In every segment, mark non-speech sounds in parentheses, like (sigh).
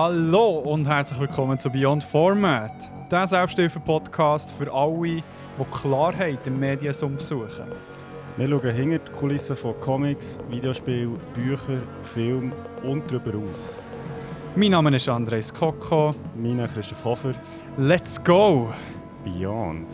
Hallo und herzlich willkommen zu Beyond Format, der Selbsthilfe-Podcast für alle, die Klarheit im Mediensumpf suchen. Wir schauen hinter die Kulissen von Comics, Videospielen, Büchern, Filmen und darüber aus. Mein Name ist Andres Koko. Mein Name ist Christoph Hofer. Let's go! Beyond.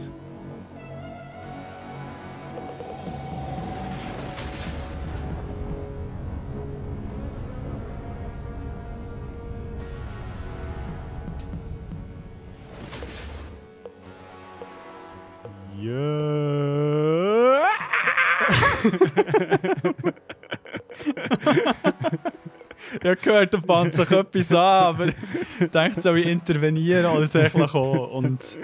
Habe gehört, da fand sich etwas an, aber dachte, soll ich intervenieren oder soll ich kommen? Und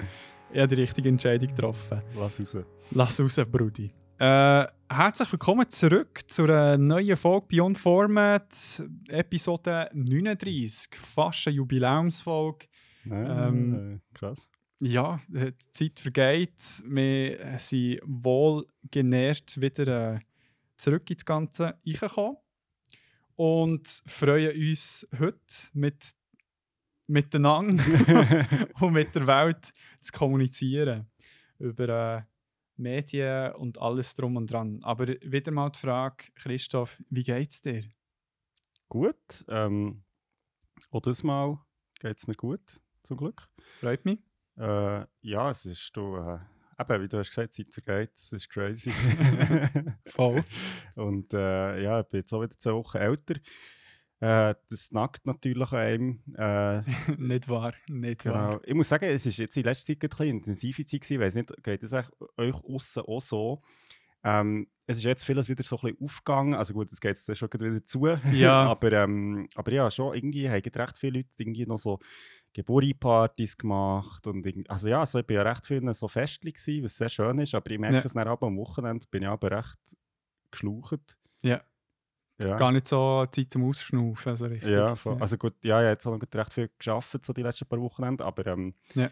ich habe die richtige Entscheidung getroffen. Lass raus. Lass raus, Brudi. Äh, herzlich willkommen zurück zu einer neuen Folge Beyond Format, Episode 39. Fast eine Jubiläumsfolge. Ah, Ähm, krass. Ja, die Zeit vergeht. Wir sind wohl genährt wieder äh, zurück ins Ganze reingekommen und freuen uns heute mit miteinander (laughs) und mit der Welt zu kommunizieren über äh, Medien und alles drum und dran. Aber wieder mal die Frage, Christoph, wie geht's dir? Gut. Ähm, auch dieses Mal geht es mir gut, zum Glück. Freut mich. Äh, ja, es ist, du, äh, eben, wie du hast gesagt, Zeit vergeht, es ist crazy. (laughs) Voll. Und äh, ja, ich bin jetzt auch wieder zwei Wochen älter. Äh, das nackt natürlich an einem. Äh, (laughs) nicht wahr, nicht wahr. genau. Ich muss sagen, es ist jetzt in letzter Zeit ein bisschen intensive Zeit gewesen. Ich weiss nicht, geht es euch euch aussen auch so? Ähm, es ist jetzt vieles wieder so ein bisschen aufgegangen. Also gut, jetzt geht es schon wieder zu. Ja. (laughs) aber, ähm, aber ja, schon irgendwie haben recht viele Leute irgendwie noch so Geburtstagspartys gemacht. Und also ja, also ich bin ja recht viel so festlich gewesen, was sehr schön ist. Aber ich merke Ja. es dann aber am Wochenende, bin ich aber recht geschlaucht. Ja. Ja. Gar nicht so Zeit zum Ausschnaufen, so richtig. Ja, voll. also gut, ja, ich habe jetzt gut recht viel geschafft so die letzten paar Wochenende, aber ähm, Ja.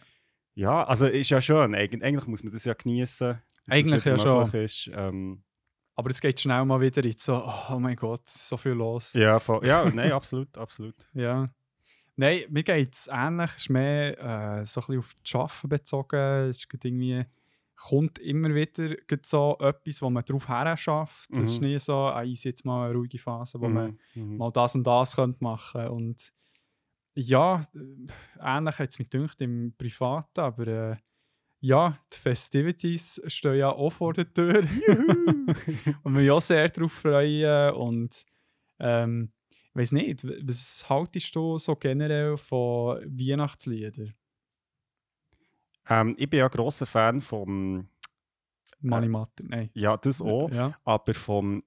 ja, also ist ja schön. Eig eigentlich muss man das ja genießen. Eigentlich ja schon. Ist. Ähm, Aber es geht schnell mal wieder in so, oh mein Gott, so viel los. ja, voll. ja, nein, absolut, absolut. Ja. Nein, mir geht es ähnlich. Es ist mehr äh, so ein bisschen auf das Arbeiten bezogen. Es ist irgendwie, kommt immer wieder so etwas, wo man darauf her schafft. Es ist Mhm. nie so, ah, ich jetzt mal eine ruhige Phase, wo man Mhm, mhm. mal das und das könnte machen Und ja, äh, ähnlich hat es mich gedacht im Privaten, aber äh, ja, die Festivities stehen ja auch vor der Tür. (laughs) und wir auch sehr darauf freuen. Und ähm, weiß nicht, was haltest du so generell von Weihnachtsliedern? Ähm, ich bin ja grosser Fan vom, Mani Matter, nein. ja, das auch, Ja. aber vom,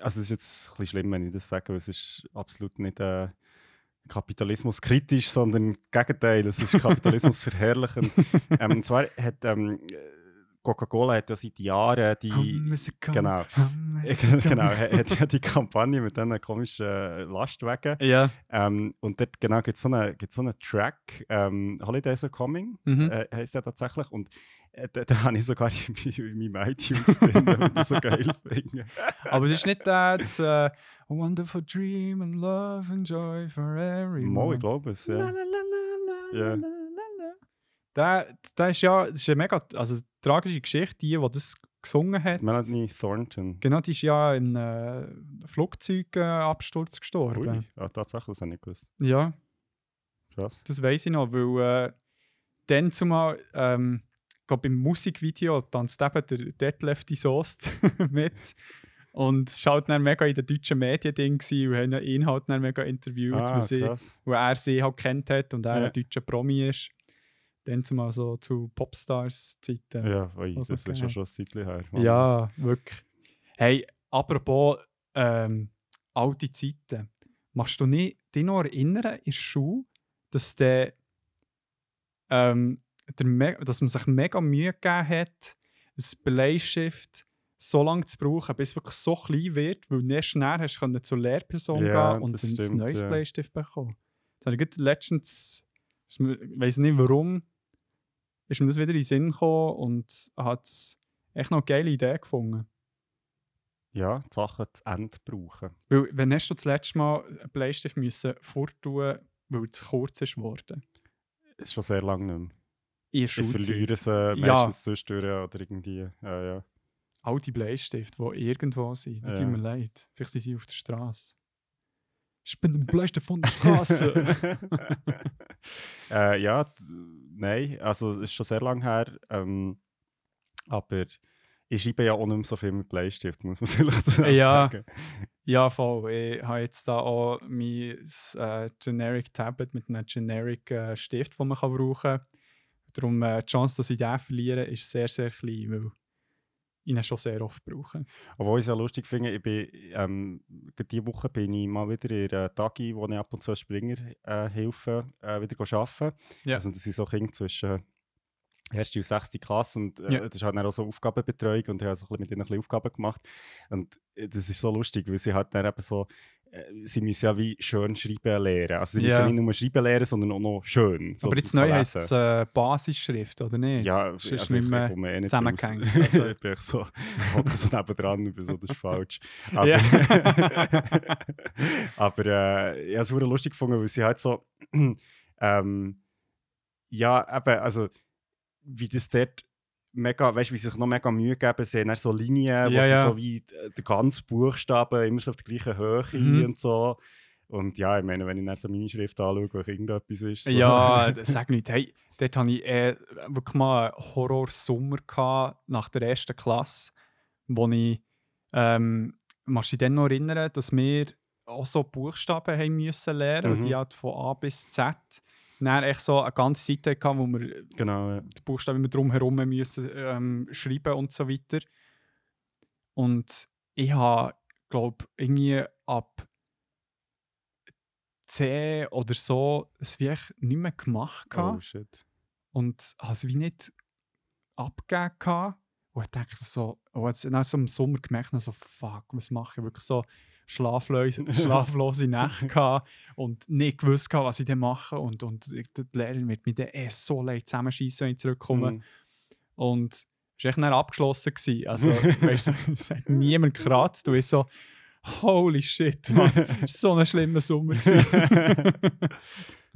also es ist jetzt ein bisschen schlimm, wenn ich das sage, weil es ist absolut nicht äh, Kapitalismus kritisch, sondern das Gegenteil, es ist (laughs) Kapitalismus verherrlichend. ähm, und zwar hat ähm, Coca-Cola hat ja seit Jahren die, genau. (laughs) Genau, hat ja die Kampagne mit diesen komischen äh, Lastwagen. Ja. Ähm, und dort genau gibt es so einen so einen Track, ähm, Holidays are Coming, Mhm. äh, heisst der tatsächlich. Und äh, da, da habe ich sogar (laughs) in, in meinem iTunes drin, weil ich das so geil (laughs) finde. Aber es ist nicht das äh, A wonderful dream and love and joy for everyone. Mo, ich glaube es, ja. la, la, la, Ja. la. Der, der ist ja das ist eine mega also, tragische Geschichte, die, die das gesungen hat. Melanie Thornton. Genau, die ist ja einem Flugzeugabsturz gestorben. Ui, ja, tatsächlich, das habe ich nicht gewusst. Ja, Krass. das weiß ich noch, weil äh, dann zumal, ähm, ich glaube, im Musikvideo tanzt eben der Detlef die Soest (laughs) mit. Und es war halt dann mega in den deutschen Medien ding und haben ihn halt dann mega interviewt, Ah, weil, sie, weil er sie halt kennt hat und er Ja. ein deutscher Promi ist. Dann zumal so zu Popstars-Zeiten. Ja, ui, Also, das ist genau. ja schon ein Zeitchen her. Ja, wirklich. Hey, apropos ähm, alte Zeiten. Machst du nicht, dich noch erinnern in der Schule, dass, der, ähm, der dass man sich mega Mühe gegeben hat, ein Bleistift so lange zu brauchen, bis es wirklich so klein wird, weil du erst schnell hast können zur Lehrperson Ja, gehen und das ein neues ja. Bleistift bekommen. Das habe ich letztens, ich weiß nicht warum, ist mir das wieder in den Sinn gekommen und hat echt noch eine geile Idee gefunden. Ja, die Sachen zu Ende brauchen. Weil, wenn hast du das letzte Mal einen Bleistift müssen forttun weil es zu kurz ist geworden. Ist schon sehr lange nicht mehr. Ich verliere sie Ja. meistens zwischendurch oder irgendwie. Ja, ja. Alte Bleistifte, die irgendwo sind, die tun Ja. mir leid. Vielleicht sind sie auf der Straße. Ich bin der Bleistift von der Straße. (laughs) äh, ja, nein, also es ist schon sehr lange her. Ähm, aber ich schreibe ja auch nicht mehr so viel mit Bleistift, muss man (laughs) vielleicht so Ja. sagen. ja, voll. Ich habe jetzt da auch mein äh, Generic Tablet mit einem Generic äh, Stift, den man kann brauchen kann. Darum äh, die Chance, dass ich den verliere, ist sehr, sehr klein, weil ihn schon sehr oft brauche. Obwohl ich es ja lustig finde, ich bin, ähm, diese Woche bin ich mal wieder in einer Tagi, wo ich ab und zu Springer äh, helfe, äh, wieder arbeiten. Ja. Also das sind so Kinder zwischen erste und sechste Klasse und äh, Ja. das ist halt dann auch so Aufgabenbetreuung und ich habe so ein bisschen mit ihnen ein bisschen Aufgaben gemacht und äh, das ist so lustig, weil sie halt dann eben so sie müssen ja wie schön schreiben lernen. Also sie Ja. müssen nicht nur schreiben lernen, sondern auch noch schön. so Aber jetzt neu heisst es äh, Basisschrift, oder nicht? Ja, Es ist also nicht ich, komme eh nicht zusammengehängt, raus. (laughs) also. ich bin so, so nebendran und bin so, das ist falsch. (laughs) Aber, Ja. (laughs) aber äh, ich habe es lustig gefunden, weil sie halt so, (clears throat) ähm, ja, eben, also, wie das dort mega, weißt du, wie sie sich noch mega Mühe geben, sie haben so Linien, wo Ja, sie ja. so wie äh, der ganze Buchstaben immer so auf der gleichen Höhe Mhm. und so. Und ja, ich meine, wenn ich dann so meine Schrift anschaue, wo irgendetwas ist. So. Ja, (laughs) sag nicht. Hey, dort hatte ich äh, wirklich mal einen Horrorsommer nach der ersten Klasse, wo ich, ähm, machst du dich noch erinnern, dass wir auch so Buchstaben haben müssen lernen, Mhm. die halt von A bis Z. Dann echt so eine ganze Seite hatten, wo wir Genau, ja. die Buchstaben immer drumherum müssen ähm, schreiben und so weiter. Und ich habe, glaube irgendwie ab C oder so es wie echt nicht mehr gemacht Oh gehabt shit. und habe es wie nicht abgegeben gehabt. Und ich dachte so, oh, jetzt nach so im Sommer gemerkt, so, fuck, was mache ich? Wirklich so schlaflose, (laughs) schlaflose Nächte gehabt und nicht gewusst gehabt, was ich dann mache. Und, und die Lehrerin wird mich dann eh so leid zusammenschießen, wenn ich zurückkomme. Mhm. Und es war echt dann abgeschlossen. Gewesen. Also, (laughs) weißt du, es hat niemand gekratzt. Und ich so, holy shit, Mann, es war so ein schlimmer Sommer. (laughs)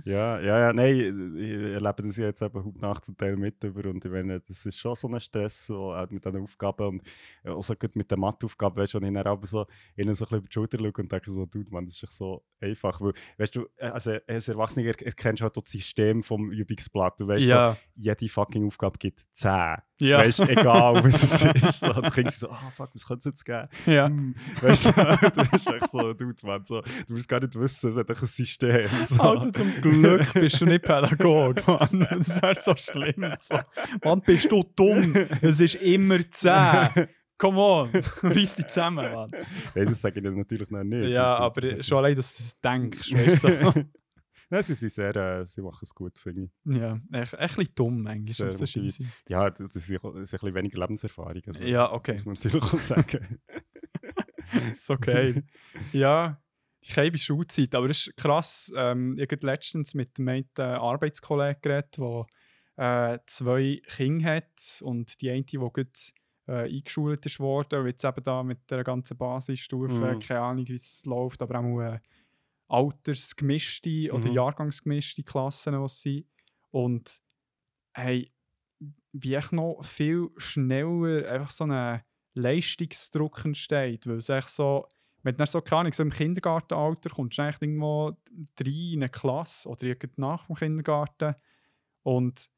Ja, ja, ja, nein, ich erlebe das ja jetzt eben heute Nacht zum Teil mit über und ich meine, das ist schon so ein Stress, so, auch mit diesen Aufgaben und äh, auch so gut mit den Matheaufgaben, weißt du, ich dann aber so ihnen so ein bisschen über die Schulter schaue und denke so, dude, man, das ist echt so einfach, weil, weißt du, äh, also als Erwachsener er erkennst du halt das System vom Übungsblatt, du weißt so, ja, jede fucking Aufgabe gibt 10, ja, weißt du, egal was es (laughs) ist, so, und dann so, ah fuck, was könnte es jetzt geben? ja. Hm, Weißt du, (laughs) das ist echt so, dude, man, so, du musst gar nicht wissen, es hat ein System. So. Alter, zum Glück bist du nicht Pädagoge, Mann. Das wäre so schlimm. So. Mann, bist du dumm? Es ist immer 10. Come on, reiss dich zusammen, Mann. Nein, das sage ich dann natürlich noch nicht. Ja, Das- aber das- schon allein, dass du das denkst, weißt du. (laughs) Nein, sie sind sehr, äh, sie machen es gut, finde ich. Ja, echt, echt ein bisschen dumm um so scheisse. Ja, das ist, das ist ein bisschen weniger Lebenserfahrung. Also, Ja, okay. Muss man natürlich auch sagen. (laughs) ist okay. ja, ich habe Schulzeit, aber es ist krass. Ähm, ich habe letztens mit einem Arbeitskollegen geredet, der äh, zwei Kinder hat und die eine, die gut äh, eingeschult ist worden, und jetzt eben da mit der ganzen Basisstufe, Mhm. keine Ahnung, wie es läuft, aber auch äh, altersgemischte oder Mhm. jahrgangsgemischte Klassen, es sind. Und hey, wie ich noch viel schneller einfach so einen Leistungsdruck entsteht, weil es echt so, wenn du so, keine Ahnung, so im Kindergartenalter kommst, du eigentlich irgendwo rein in eine Klasse oder irgendwie nach dem Kindergarten und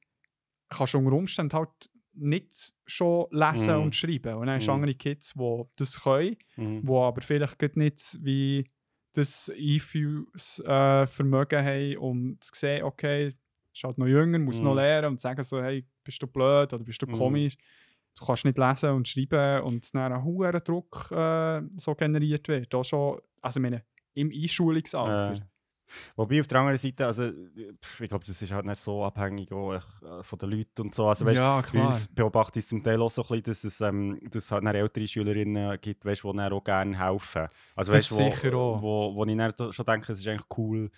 kannst unter Umständen halt nicht schon lesen Mhm. und schreiben. Und dann hast du Mhm. andere Kids, die das können, Mhm. die aber vielleicht nicht wie das Einfühlsvermögen haben, um zu sehen, okay, ist halt noch jünger, muss noch Mhm. lernen und sagen so, hey, bist du blöd oder bist du Mhm. komisch? Du kannst nicht lesen und schreiben und dann ein hoher Druck äh, so generiert wird. Auch schon, also meine, im Einschulungsalter. Äh, wobei auf der anderen Seite, also ich glaube, das ist halt nicht so abhängig auch, äh, von den Leuten und so. Also, weißt, ja, klar. uns beobachte ich es zum Teil auch so ein bisschen, dass es, ähm, dass es halt ältere Schülerinnen gibt, weißt, die dann auch gerne helfen. Also, Das weißt, wo, sicher auch. Wo, wo ich dann schon denke, es ist eigentlich cool,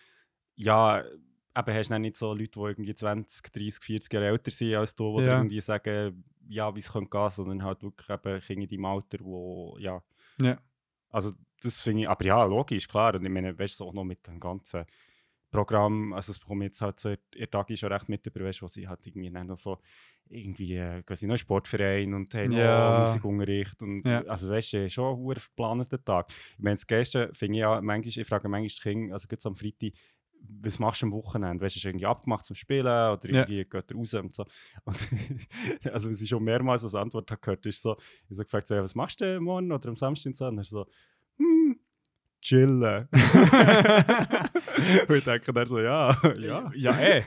ja, eben hast du nicht so Leute, die irgendwie 20, 30, 40 Jahre älter sind als du, die Ja. irgendwie sagen, ja, wie es könnte gehen, sondern halt wirklich eben Kinder in deinem Alter, wo, ja, Ja. also das finde ich, aber ja, logisch, klar, und ich meine, weißt du, auch noch mit dem ganzen Programm, also das bekomme ich jetzt halt so der Tag schon recht mit über, weißt, wo sie halt irgendwie dann so irgendwie äh, gehen sie noch Sportverein und haben Ja. noch Musikunterricht und Ja. also weißt du, schon ein verplanter Tag. Ich meine, das Gestern finde ich ja manchmal, ich frage manchmal die Kinder, also jetzt am Freitag, was machst du am Wochenende? Weißt du, du irgendwie abgemacht zum Spielen oder Ja. irgendwie geht er raus und so. (laughs) Und (laughs) also, was ich schon mehrmals als Antwort habe gehört, ist so, ich so gefragt, so, ja, was machst du morgen oder am Samstag und so? Und er so, hm, chillen. (laughs) und ich denke dann so, ja, ja. Ja, eh.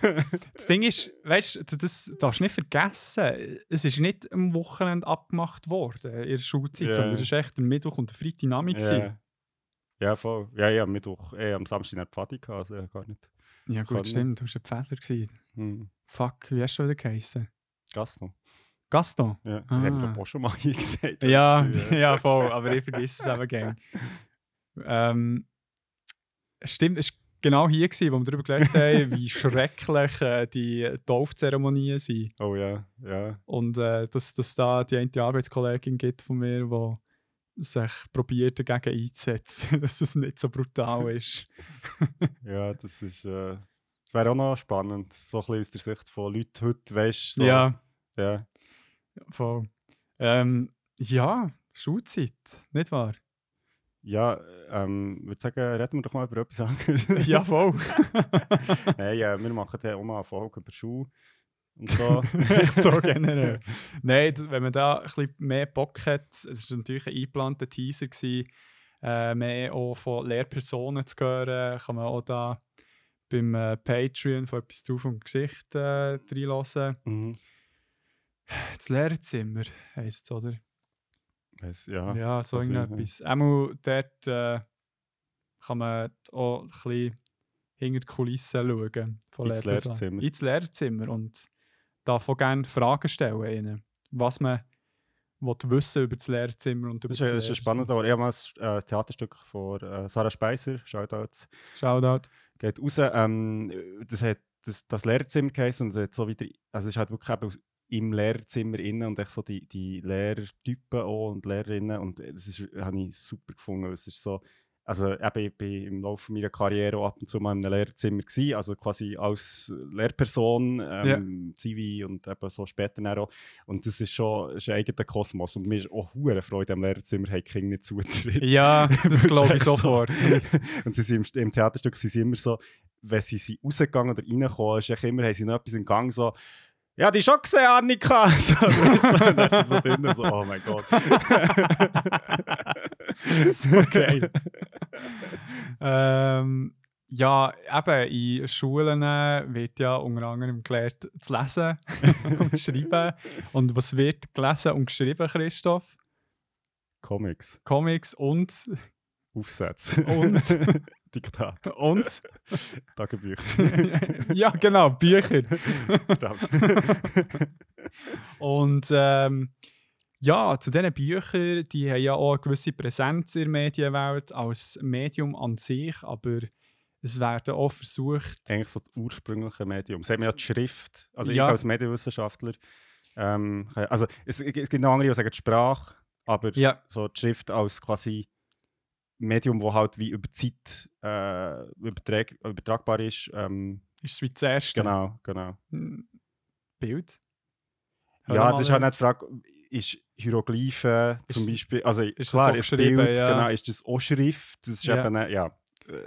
Das Ding ist, weißt du, das darfst du nicht vergessen. Es ist nicht am Wochenende abgemacht worden in der Schulzeit, Ja. sondern es war echt der Mittwoch und der Freitagnachmittag. Ja. gewesen. Ja, voll. Ja, ja, Mittwoch, eh, am Samstag nicht Pfadi also gar nicht. Ja, gut, stimmt. Du warst ein Pfähler. gewesen. Hm. Fuck, wie hast du wieder geheißen? Gaston. Gaston? Ja, Ah. haben wir auch schon mal (laughs) hier gesagt. Ja, Gefühl, (laughs) ja, voll, aber ich vergesse es eben gerne. (laughs) Ähm, stimmt, es war genau hier, gewesen, wo wir darüber geredet haben, wie schrecklich äh, die Taufzeremonien sind. Oh ja, ja. Und äh, dass es da die eine Arbeitskollegin gibt von mir, die sich probiert dagegen einzusetzen, (laughs) dass es nicht so brutal ist. (laughs) Ja, das ist. Äh, das wäre auch noch spannend, so ein bisschen aus der Sicht von Leuten heute, weißt. So, Ja, ja. voll. Ähm, ja, Schulzeit, nicht wahr? Ja, ähm, ich würde sagen, reden wir doch mal über etwas (laughs) anderes. ja, voll. Nein, ja, wir machen dann auch mal eine Folge über Schuhe und so. (laughs) So (laughs) generell. Nein, wenn man da ein bisschen mehr Bock hat, es war natürlich ein eingeplanter Teaser, gewesen, äh, mehr auch von Lehrpersonen zu hören, kann man auch da beim äh, Patreon von etwas zu vom Gesicht äh, reinlassen. mhm. Das Lehrerzimmer heisst es, oder? Weiss, ja. Ja, so irgendetwas. Einmal dort äh, kann man auch ein bisschen hinter die Kulissen schauen. Von Ins. Lehrerzimmer. Ins Lehrerzimmer. Und darf auch gerne Fragen stellen. Ihnen, was man wissen über das Lehrerzimmer und über Das ist, das ist Lehrerzimmer. spannend, aber ich habe mal ein äh, Theaterstück von äh, Sarah Speiser, Shoutouts, Shoutout. geht raus. Ähm, das hat das, das Lehrerzimmer geheißen und es hat so wieder, also es ist halt wirklich im Lehrerzimmer innen und echt so die, die Lehrertypen auch und Lehrerinnen und das ist, habe ich super gefunden. Es ist so, also eben, ich bin im Laufe meiner Karriere ab und zu mal in einem Lehrerzimmer gewesen, also quasi als Lehrperson, ähm, Zivi und eben so später dann auch. Und das ist schon ist ein eigener Kosmos und mir ist auch hure Freude am Lehrerzimmer, haben die Kinder nicht Zutritt. Ja, (laughs) das glaube ich sofort. (laughs) und sie sind im, im Theaterstück sind sie immer so, wenn sie sind rausgegangen oder reingekommen, ist immer, haben sie noch etwas im Gang so, ja, die schon gesehen, Annika. (laughs) So, sind sie so drinnen, so, oh mein Gott. (laughs) so geil. ähm, ja, eben in Schulen äh, wird ja unter anderem gelehrt zu lesen (laughs) und schreiben. Und was wird gelesen und geschrieben, Christoph? Comics, Comics und Aufsätze. Und? Diktat, (laughs) und (laughs) Tagebücher. (laughs) ja genau Bücher. Und ähm, ja, zu diesen Büchern, die haben ja auch eine gewisse Präsenz in der Medienwelt als Medium an sich, aber es werden auch versucht, Eigentlich so das ursprüngliche Medium. Sagen wir ja die Schrift. Also Ja. ich als Medienwissenschaftler, ähm, also es, es gibt noch andere, die sagen die Sprache, aber ja, so die Schrift als quasi Medium, wo halt wie über Zeit äh, übertrag übertragbar ist. Ähm, ist es wie das erste genau, genau. Hm, Bild. Hör ja, das ist halt nicht die Frage, ist Hieroglyphen Ist- zum Beispiel, also das klar, ist geschrieben, Bild, ja. genau, ist das auch Schrift, das ist Ja. eben, ja.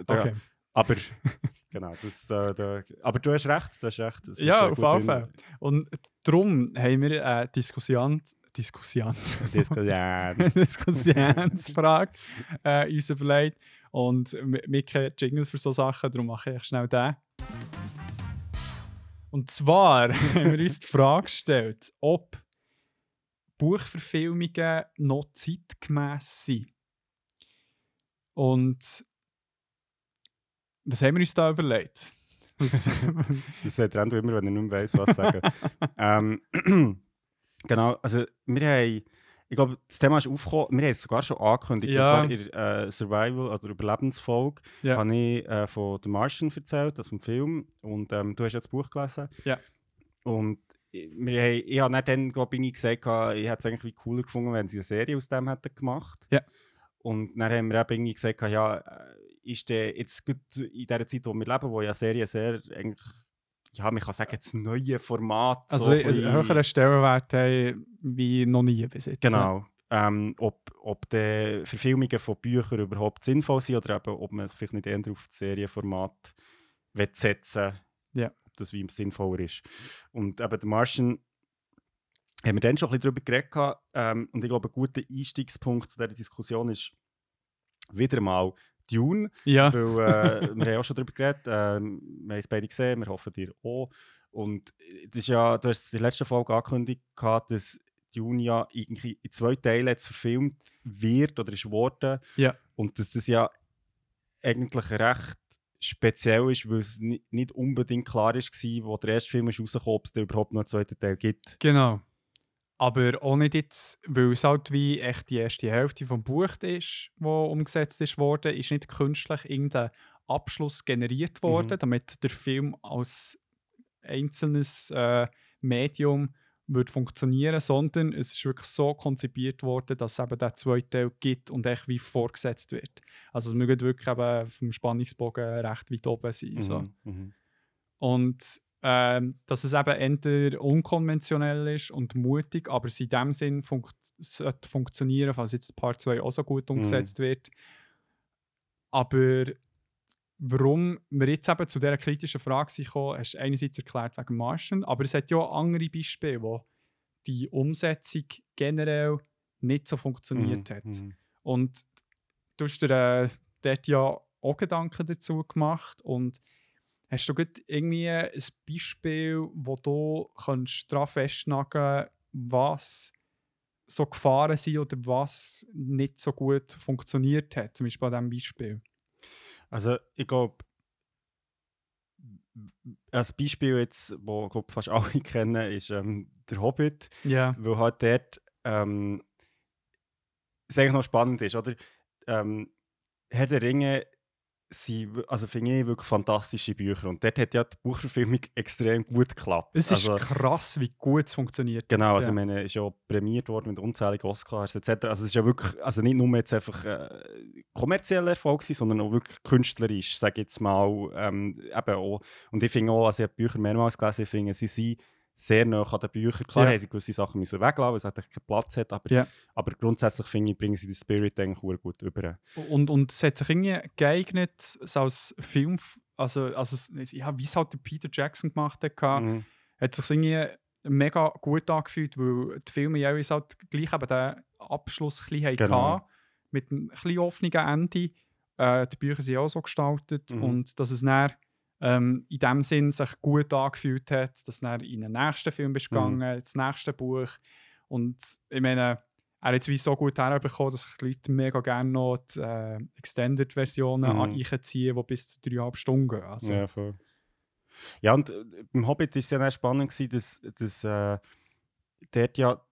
Da, Okay. Aber, (laughs) genau, das, da, da, aber du hast recht, du hast recht. das ist, Ja, auf jeden Fall. Und darum haben wir eine Diskussion, Diskussions, (laughs) Diskussion. (laughs) Diskussionsfrage äh, uns überlegt. Und wir kennen Jingle für so Sachen, darum mache ich schnell den. Und zwar (laughs) haben wir uns die Frage gestellt, ob Buchverfilmungen noch zeitgemäß sind. Und was haben wir uns da überlegt? Das sagt Rendo immer, wenn er nicht mehr weiss, was sagen. ähm, (clears throat) genau, also wir haben, ich glaube, das Thema ist aufgekommen, wir haben es sogar schon angekündigt, Ja. und zwar in der äh, Survival- oder Überlebensfolge Ja. habe ich äh, von The Martian erzählt, also vom Film, und ähm, du hast ja das Buch gelesen. Ja. Und ich- wir haben, ich habe dann, dann glaub ich, gesagt, ich hätte es eigentlich cooler gefunden, wenn sie eine Serie aus dem hätten gemacht. Ja. Und dann haben wir eben irgendwie gesagt, ja, äh, ist der jetzt gut in der Zeit, wo wir leben, wo ja Serien sehr eigentlich, ja, man kann sagen, das neue Format. Also so ein einen höheren Stellenwert haben wie noch nie bis jetzt. Genau. Ähm, ob, ob die Verfilmungen von Büchern überhaupt sinnvoll sind oder eben, ob man vielleicht nicht eher auf das Serienformat will setzen Ja. ob das wie sinnvoller ist. Und eben der Martian haben wir dann schon ein bisschen darüber geredet. Ähm, und ich glaube, ein guter Einstiegspunkt zu dieser Diskussion ist wieder mal Dune. Ja, Weil, äh, wir haben auch schon darüber geredet. Ähm, wir haben es beide gesehen, wir hoffen dir auch. Und das ist ja, du hast in der letzten Folge angekündigt, dass Dune ja irgendwie in zwei Teile jetzt verfilmt wird oder ist worden. Ja. Und dass das ja eigentlich recht speziell ist, weil es ni- nicht unbedingt klar war, wo der erste Film ist rausgekommen, ob es da überhaupt noch einen zweiten Teil gibt. genau. Aber auch nicht jetzt, weil es halt wie echt die erste Hälfte vom Buch ist, wo umgesetzt ist worden, ist nicht künstlich irgendein Abschluss generiert worden, Mhm. damit der Film als einzelnes äh, Medium wird funktionieren, sondern es ist wirklich so konzipiert worden, dass es eben der zweite Teil gibt und echt wie vorgesetzt wird. Also es mögen wirklich eben vom Spannungsbogen recht weit oben sein. So. Mhm, mhm. Und ähm, dass es eben eher unkonventionell ist und mutig, aber es in dem Sinn funkt sollte funktionieren, falls jetzt Part 2 auch so gut umgesetzt wird. Aber warum wir jetzt eben zu dieser kritischen Frage sind gekommen, hast du einerseits erklärt wegen Martian, aber es hat ja auch andere Beispiele, wo die Umsetzung generell nicht so funktioniert Mhm, hat. mhm. Und du hast dir äh, dort ja auch Gedanken dazu gemacht und hast du gut irgendwie ein Beispiel, wo du kannst daran festnageln was so Gefahren sind oder was nicht so gut funktioniert hat, zum Beispiel an diesem Beispiel. Also ich glaube, als Beispiel jetzt, wo glaub, fast alle (laughs) kennen, ist ähm, der Hobbit, Ja. weil halt dort ähm, es eigentlich noch spannend ist, oder? Ähm, Herr der Ringe sind, also finde ich, wirklich fantastische Bücher und dort hat ja die Buchverfilmung extrem gut geklappt. Es ist also, krass, wie gut es funktioniert. Genau, hat, also ja. ich meine, ist ja prämiert worden mit unzähligen Oscars etc. Also es ist ja wirklich, also nicht nur jetzt einfach äh, kommerzieller Erfolg gewesen, sondern auch wirklich künstlerisch, sage ich jetzt mal. Ähm, eben auch, und ich finde auch, also ich habe die Bücher mehrmals gelesen, ich finde, sie sind sehr nah an den Büchern. Klar Ja. haben sie gewisse Sachen müssen weglassen, weil es keinen Platz hat, aber, Ja. aber grundsätzlich finde ich, bringen sie den Spirit eigentlich gut über. Und, und es hat sich irgendwie geeignet, es als Film, also, also ja, wie es halt der Peter Jackson gemacht hat, Mhm. hat sich irgendwie mega gut angefühlt, weil die Filme jeweils halt gleich eben den Abschluss ein bisschen Genau. hatten, mit einem ein bisschen offenen Ende. Äh, die Bücher sind auch so gestaltet Mhm. und dass es dann ähm, in dem Sinn sich gut angefühlt hat, dass dann in den nächsten Film bist Mhm. gegangen, ins nächste Buch und ich meine, er hat es wie so gut herbekommen, dass die Leute mega gerne noch die äh, Extended-Versionen Mhm. einziehen, die bis zu dreieinhalb Stunden gehen. Also, Ja, voll. Ja, und äh, beim Hobbit war es ja dann spannend, gewesen, dass, dass äh, dort ja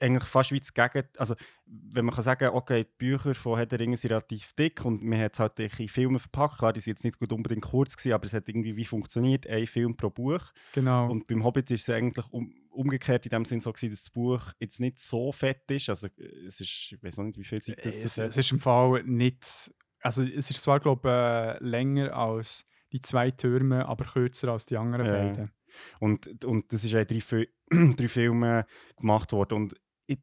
eigentlich fast wie das Gegenteil, also wenn man kann sagen, okay, die Bücher von Herr der Ringe sind relativ dick und man hat es halt in Filme verpackt, klar, die sind jetzt nicht gut unbedingt kurz gewesen, aber es hat irgendwie wie funktioniert, ein Film pro Buch. Genau. Und beim Hobbit ist es eigentlich um, umgekehrt in dem Sinn so gewesen, dass das Buch jetzt nicht so fett ist, also es ist, ich weiß noch nicht, wie viel Zeit das es, hat. es ist im Fall nicht. Also, es ist zwar, glaube ich, äh, länger als die zwei Türme, aber kürzer als die anderen Ja. beiden. Und, und das ist auch drei, (clears throat) drei Filme gemacht worden. Und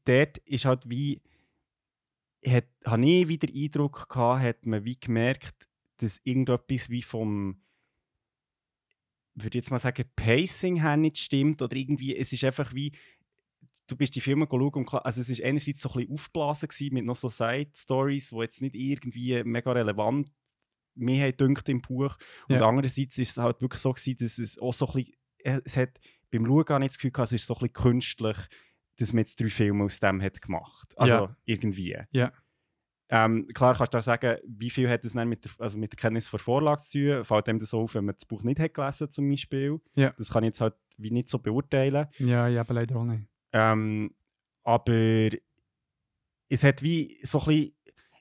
dort ist halt wie, hat, habe ich wieder Eindruck gehabt, hat man wie gemerkt, dass irgendetwas wie vom, würde ich jetzt mal sagen, Pacing her nicht stimmt oder irgendwie, es ist einfach wie, du bist die Filme schauen und klar, also es ist einerseits so ein bisschen aufgeblasen gewesen mit noch so Side-Stories, die jetzt nicht irgendwie mega relevant mir haben dünkt im Buch. Und Ja. andererseits ist es halt wirklich so gewesen, dass es auch so ein bisschen, es hat beim Schauen auch nicht das Gefühl gehabt, es ist so ein bisschen künstlich, dass man jetzt drei Filme aus dem hat gemacht. Also Ja. irgendwie. Ja. Ähm, klar kannst du auch sagen, wie viel hat es dann mit der, also mit der Kenntnis von Vorlage zu tun. Fällt einem das auf, wenn man das Buch nicht hat gelesen zum Beispiel. Ja. Das kann ich jetzt halt wie nicht so beurteilen. Ja, ich habe leider auch nicht. Ähm, aber es hat wie so ein bisschen,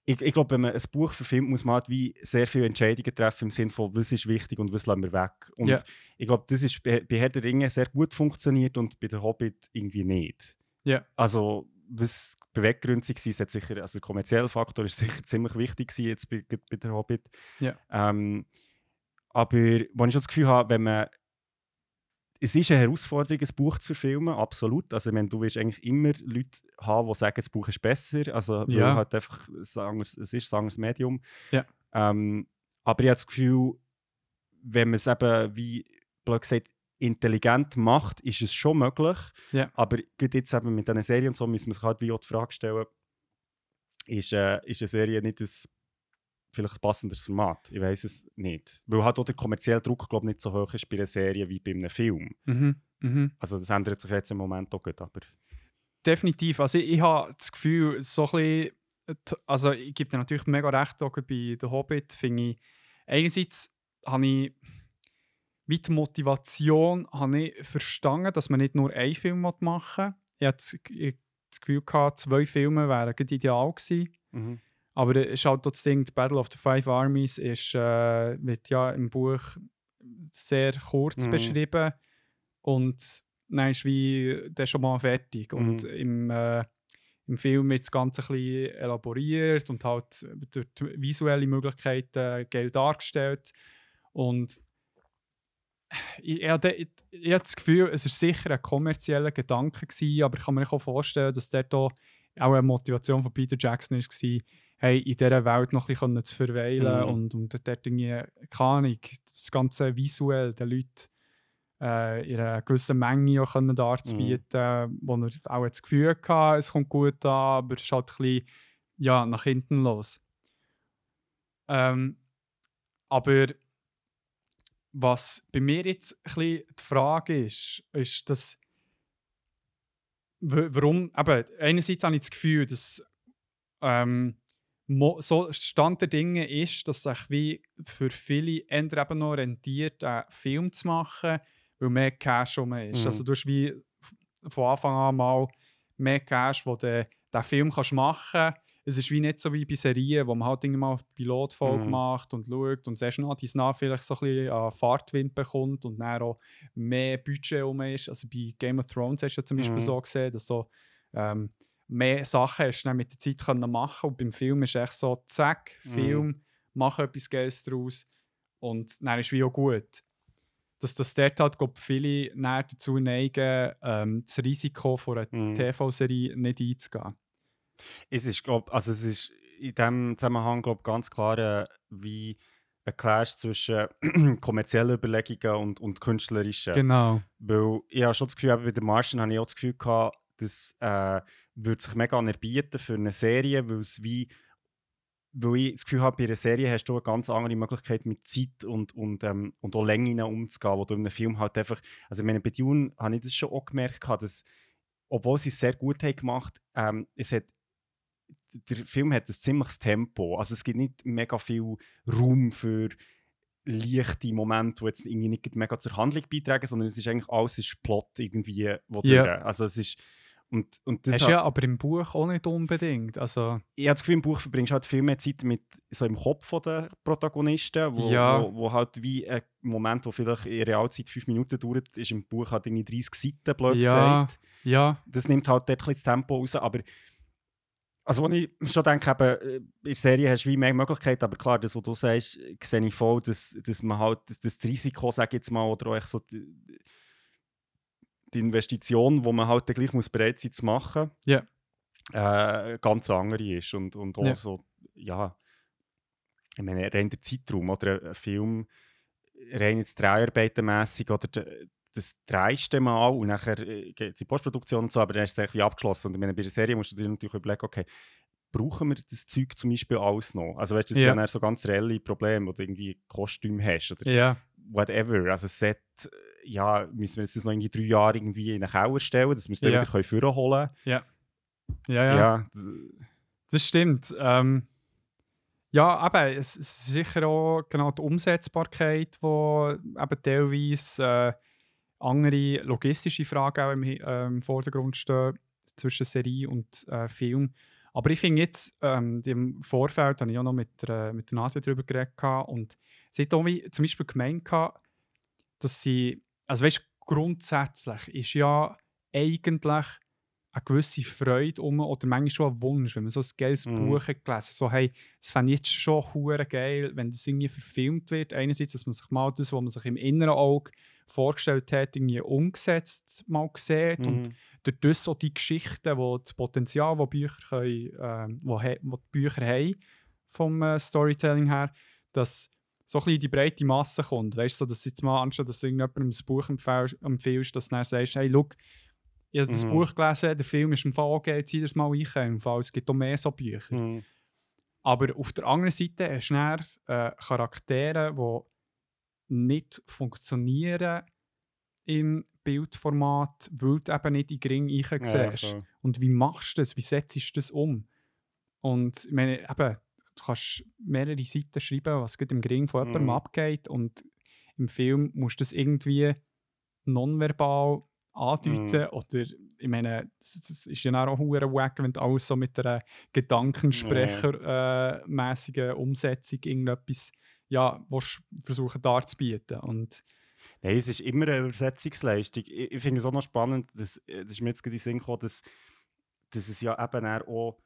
ich, ich glaube, wenn man ein Buch verfilmt, muss man halt wie sehr viele Entscheidungen treffen im Sinne von, was ist wichtig und was lassen wir weg. Und Ja. ich glaube, das ist bei, bei Herr der Ringe sehr gut funktioniert und bei der Hobbit irgendwie nicht. Ja. Also, was Beweggründe waren. Hat sicher, also der kommerzielle Faktor ist sicher ziemlich wichtig gewesen, jetzt bei, bei der Hobbit. Ja. Ähm, aber wo ich schon das Gefühl habe, wenn man es ist eine Herausforderung, ein Buch zu verfilmen, absolut. Also, wenn du willst eigentlich immer Leute haben, die sagen, das Buch ist besser. Also, Ja. halt einfach ein anderes, es ist ein anderes Medium. Ja. Ähm, aber ich habe das Gefühl, wenn man es eben, wie blöd gesagt, intelligent macht, ist es schon möglich. Ja. Aber gerade jetzt eben mit diesen Serien und so müssen wir sich halt wie auch die Frage stellen, ist, äh, ist eine Serie nicht ein, vielleicht ein passendes Format? Ich weiß es nicht. Weil halt auch der kommerzielle Druck, glaube nicht so hoch ist bei einer Serie wie bei einem Film. Mhm. Mhm. Also das ändert sich jetzt im Moment auch gut, aber... Definitiv. Also ich, ich habe das Gefühl, so ein bisschen, also ich gebe dir natürlich mega recht, auch bei «The Hobbit» finde ich, einerseits habe ich wie die Motivation habe ich verstanden, dass man nicht nur einen Film machen will. Ich hatte das- Gefühl, gehabt, zwei Filme wären ideal gewesen. Mhm. Aber es ist halt das Ding, die Battle of the Five Armies ist, äh, wird ja im Buch sehr kurz Mhm. beschrieben und dann ist wie der schon mal fertig. Und Mhm. im, äh, im Film wird das Ganze ein bisschen elaboriert und halt durch visuelle Möglichkeiten geil dargestellt. Und ich, ich, ich, ich habe das Gefühl, es war sicher ein kommerzieller Gedanke, gewesen, aber ich kann mir auch vorstellen, dass dort auch auch eine Motivation von Peter Jackson war, hey, in dieser Welt noch ein bisschen zu verweilen Mhm. und, und dort irgendwie, keine Ahnung, das ganze visuell den Leuten äh, in einer gewissen Menge auch können darzubieten, wo er auch das Gefühl hatte, es kommt gut an, aber es ist halt ein bisschen ja, nach hinten los. Ähm, aber was bei mir jetzt ein bisschen die Frage ist, ist, dass warum, eben, einerseits habe ich das Gefühl, dass ähm, so Stand der Dinge ist, dass sich wie für viele eher eben noch rentiert, einen Film zu machen, weil mehr Cash rum ist. Mhm. Also du hast wie von Anfang an mal mehr Cash, wo du den Film kannst machen kannst. Es ist wie nicht so wie bei Serien, wo man halt irgendwann mal Pilotfolge Mhm. macht und schaut und erst nach dies nach vielleicht so ein bisschen an Fahrtwind bekommt und dann auch mehr Budget rum ist. Also bei Game of Thrones hast du ja zum Beispiel Mhm. so gesehen, dass so ähm, mehr Sachen hast du mit der Zeit können machen und beim Film ist echt so, zack, Mhm. Film, mach etwas Geiles daraus und dann ist wie auch gut. Dass das dort halt, glaub, viele dazu neigen, ähm, das Risiko von einer Mhm. TV-Serie nicht einzugehen. Es ist, glaub, also es ist in diesem Zusammenhang glaub, ganz klar äh, wie ein Clash zwischen (clears throat) kommerziellen Überlegungen und, und künstlerischen. Genau. Weil ich habe schon das Gefühl, bei The Martian habe ich auch das Gefühl gehabt, das äh, würde sich mega erbieten für eine Serie, weil es wie weil ich das Gefühl habe, bei einer Serie hast du eine ganz andere Möglichkeit mit Zeit und, und, ähm, und auch Längen umzugehen, wo du in einem Film halt einfach, also ich meine, bei Dune habe ich das schon auch gemerkt, dass, obwohl sie es sehr gut haben gemacht, ähm, es hat der Film hat ein ziemliches Tempo. Also es gibt nicht mega viel Raum für leichte Momente, die jetzt irgendwie nicht mega zur Handlung beitragen, sondern es ist eigentlich alles ist Plot irgendwie, wo Ja. durch. Also es ist und, und das Hast ja aber im Buch auch nicht unbedingt. Also, ich habe das Gefühl, im Buch verbringst du halt viel mehr Zeit mit so im Kopf der Protagonisten, wo, Ja. wo, wo halt wie ein Moment, wo vielleicht in Realzeit fünf Minuten dauert, ist im Buch halt irgendwie 30 Seiten, blöd Ja. gesagt. ja, Das nimmt halt dort ein bisschen das Tempo raus, aber also wenn ich schon denke, eben, äh, in der Serie hast du wie mehr Möglichkeiten, aber klar, das, was du sagst, sehe ich voll, dass, dass man halt das, das Risiko, sag ich jetzt mal, oder auch so die, die Investition, wo man halt gleich muss bereit sein zu machen, Ja. äh, ganz andere ist und, und auch Ja. so, ja, ich meine, rein der Zeitraum oder ein- Film, rein jetzt dreharbeitenmässig oder de, das dreiste Mal und nachher äh, geht es in die Postproduktion und so, aber dann ist es eigentlich wie abgeschlossen. Und bei der Serie musst du dir natürlich überlegen, okay, brauchen wir das Zeug zum Beispiel alles noch? Also weißt du, das Ja. sind ja so ganz reelle Probleme, wo du irgendwie Kostüm hast oder ja, whatever. Also Set, äh, ja, müssen wir jetzt das noch irgendwie drei Jahre irgendwie in den Keller stellen, dass wir es dann Ja. wieder können vorholen ja, können. ja. Ja, d- Das stimmt. Ähm, ja, aber es ist sicher auch genau die Umsetzbarkeit, wo eben teilweise äh, andere logistische Fragen auch im, äh, im Vordergrund stehen zwischen Serie und äh, Film. Aber ich finde jetzt, ähm, im Vorfeld habe ich auch noch mit der, mit der Nadja darüber geredet und sie hat auch zum Beispiel gemeint, gehabt, dass sie, also weißt grundsätzlich ist ja eigentlich eine gewisse Freude um oder manchmal schon ein Wunsch, wenn man so ein geiles Mhm. Buch hat gelesen so hey, es fände ich jetzt schon hure geil, wenn das irgendwie verfilmt wird. Einerseits, dass man sich mal das, was man sich im inneren Auge vorgestellt hat, irgendwie umgesetzt mal sieht und Mhm. durch das so die Geschichten, wo das Potenzial, das Bücher, können, ähm, wo, wo die Bücher haben, vom äh, Storytelling her, dass so ein bisschen die breite Masse kommt. Weißt du, so, dass jetzt mal anstatt, dass du irgendjemandem ein Buch empfehl- empfiehlst, dass du dann sagst, hey, look, ich habe das Mhm. Buch gelesen, der Film ist im Fall geil, zieh das mal rein. Im Fall, es gibt auch mehr so Bücher. Mhm. Aber auf der anderen Seite hast du dann äh, Charaktere, die nicht funktionieren im Bildformat, weil du eben nicht in den Ring Ja, voll. Und wie machst du das? Wie setzt du das um? Und ich meine, eben, du kannst mehrere Seiten schreiben, was gerade im Gring von jemandem Mhm. abgeht. Und im Film musst du das irgendwie nonverbal andeuten. Mhm. Oder, ich meine, das, das ist ja auch hure wack, wenn du alles so mit einer Gedankensprecher-mäßigen Umsetzung irgendetwas ja, willst versuchen darzubieten. Und Nein, es ist immer eine Übersetzungsleistung. Ich, ich finde es auch noch spannend, dass, äh, das ist mir jetzt gerade in den Sinn gekommen, dass, dass es ja eben auch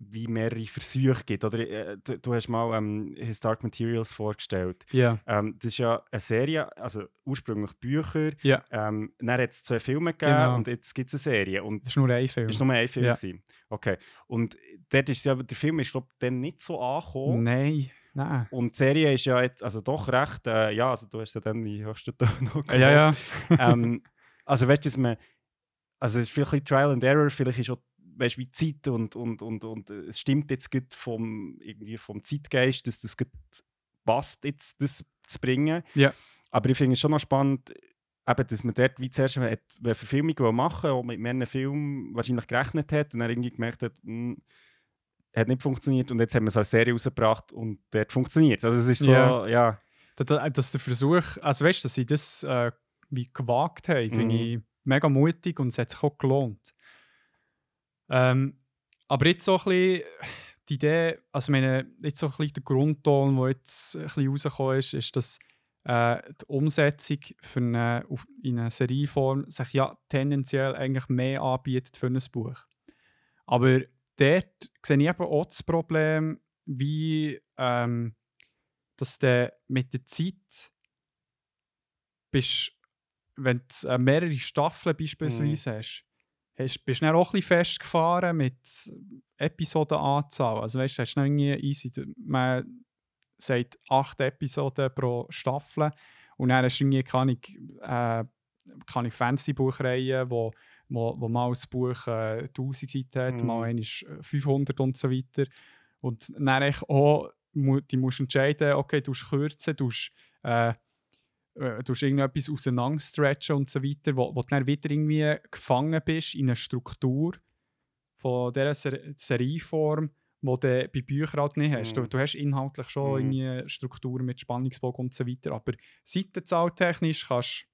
wie mehrere Versuche gibt. Oder, äh, du, du hast mal ähm, His Dark Materials vorgestellt. ja, Ähm, das ist ja eine Serie, also ursprünglich Bücher. Ja. Ähm, dann hat es zwei Filme gegeben Genau. und jetzt gibt es eine Serie. Und das ist nur ein Film. es war nur ein Film. Gewesen. Okay. Und dort ist ja, der Film ist, glaube ich, dann nicht so angekommen. Nein, nein. Und die Serie ist ja jetzt also doch recht, äh, ja, also du hast ja dann die höchsten Töne noch Ja, ja. ähm, also weißt du, dass man, also es ist vielleicht ein Trial and Error, vielleicht ist auch, weißt du, wie Zeit und, und, und, und äh, es stimmt jetzt gut vom, irgendwie vom Zeitgeist, dass das gut passt, jetzt das zu bringen. Ja. Aber ich finde es schon noch spannend, eben, dass man dort wie zuerst eine Verfilmung machen wollte, auch mit mehreren Filmen wahrscheinlich gerechnet hat und dann irgendwie gemerkt hat, hm, hat nicht funktioniert und jetzt haben wir es als Serie rausgebracht und dort funktioniert Also es ist so, Ja. ja, dass, dass der Versuch, also weißt dass sie das äh, wie gewagt haben, finde Mhm. ich mega mutig und es hat sich auch gelohnt. Ähm, aber jetzt so ein bisschen die Idee, also meine, jetzt so ein bisschen der Grundton, der jetzt ein bisschen rausgekommen ist, ist, dass äh, die Umsetzung für eine, in einer Serieform sich ja tendenziell eigentlich mehr anbietet für ein Buch. Aber dort sehe ich eben auch das Problem, wie ähm, dass du mit der Zeit bist, wenn du äh, mehrere Staffeln beispielsweise hast, hast, bist du dann auch ein bisschen festgefahren mit Episodenanzahl. Also weißt du, hast du noch irgendwie easy, man sagt acht Episoden pro Staffel und dann hast du irgendwie keine, äh, keine Fantasy-Buchreihe, wo, wo, wo mal das Buch äh, 1000 Seiten hat, Mhm. mal einmal 500 und so weiter. Und dann auch, mu- die musst entscheiden, okay, du kürzen, du äh, äh, du irgendetwas auseinanderstretchen und so weiter, wo, wo du dann wieder irgendwie gefangen bist in einer Struktur von dieser Ser Serieform, wo du bei Büchern halt nicht hast. Du, Mhm. du hast inhaltlich schon Mhm. irgendwie Strukturen mit Spannungsbogen und so weiter, aber seitenzahltechnisch kannst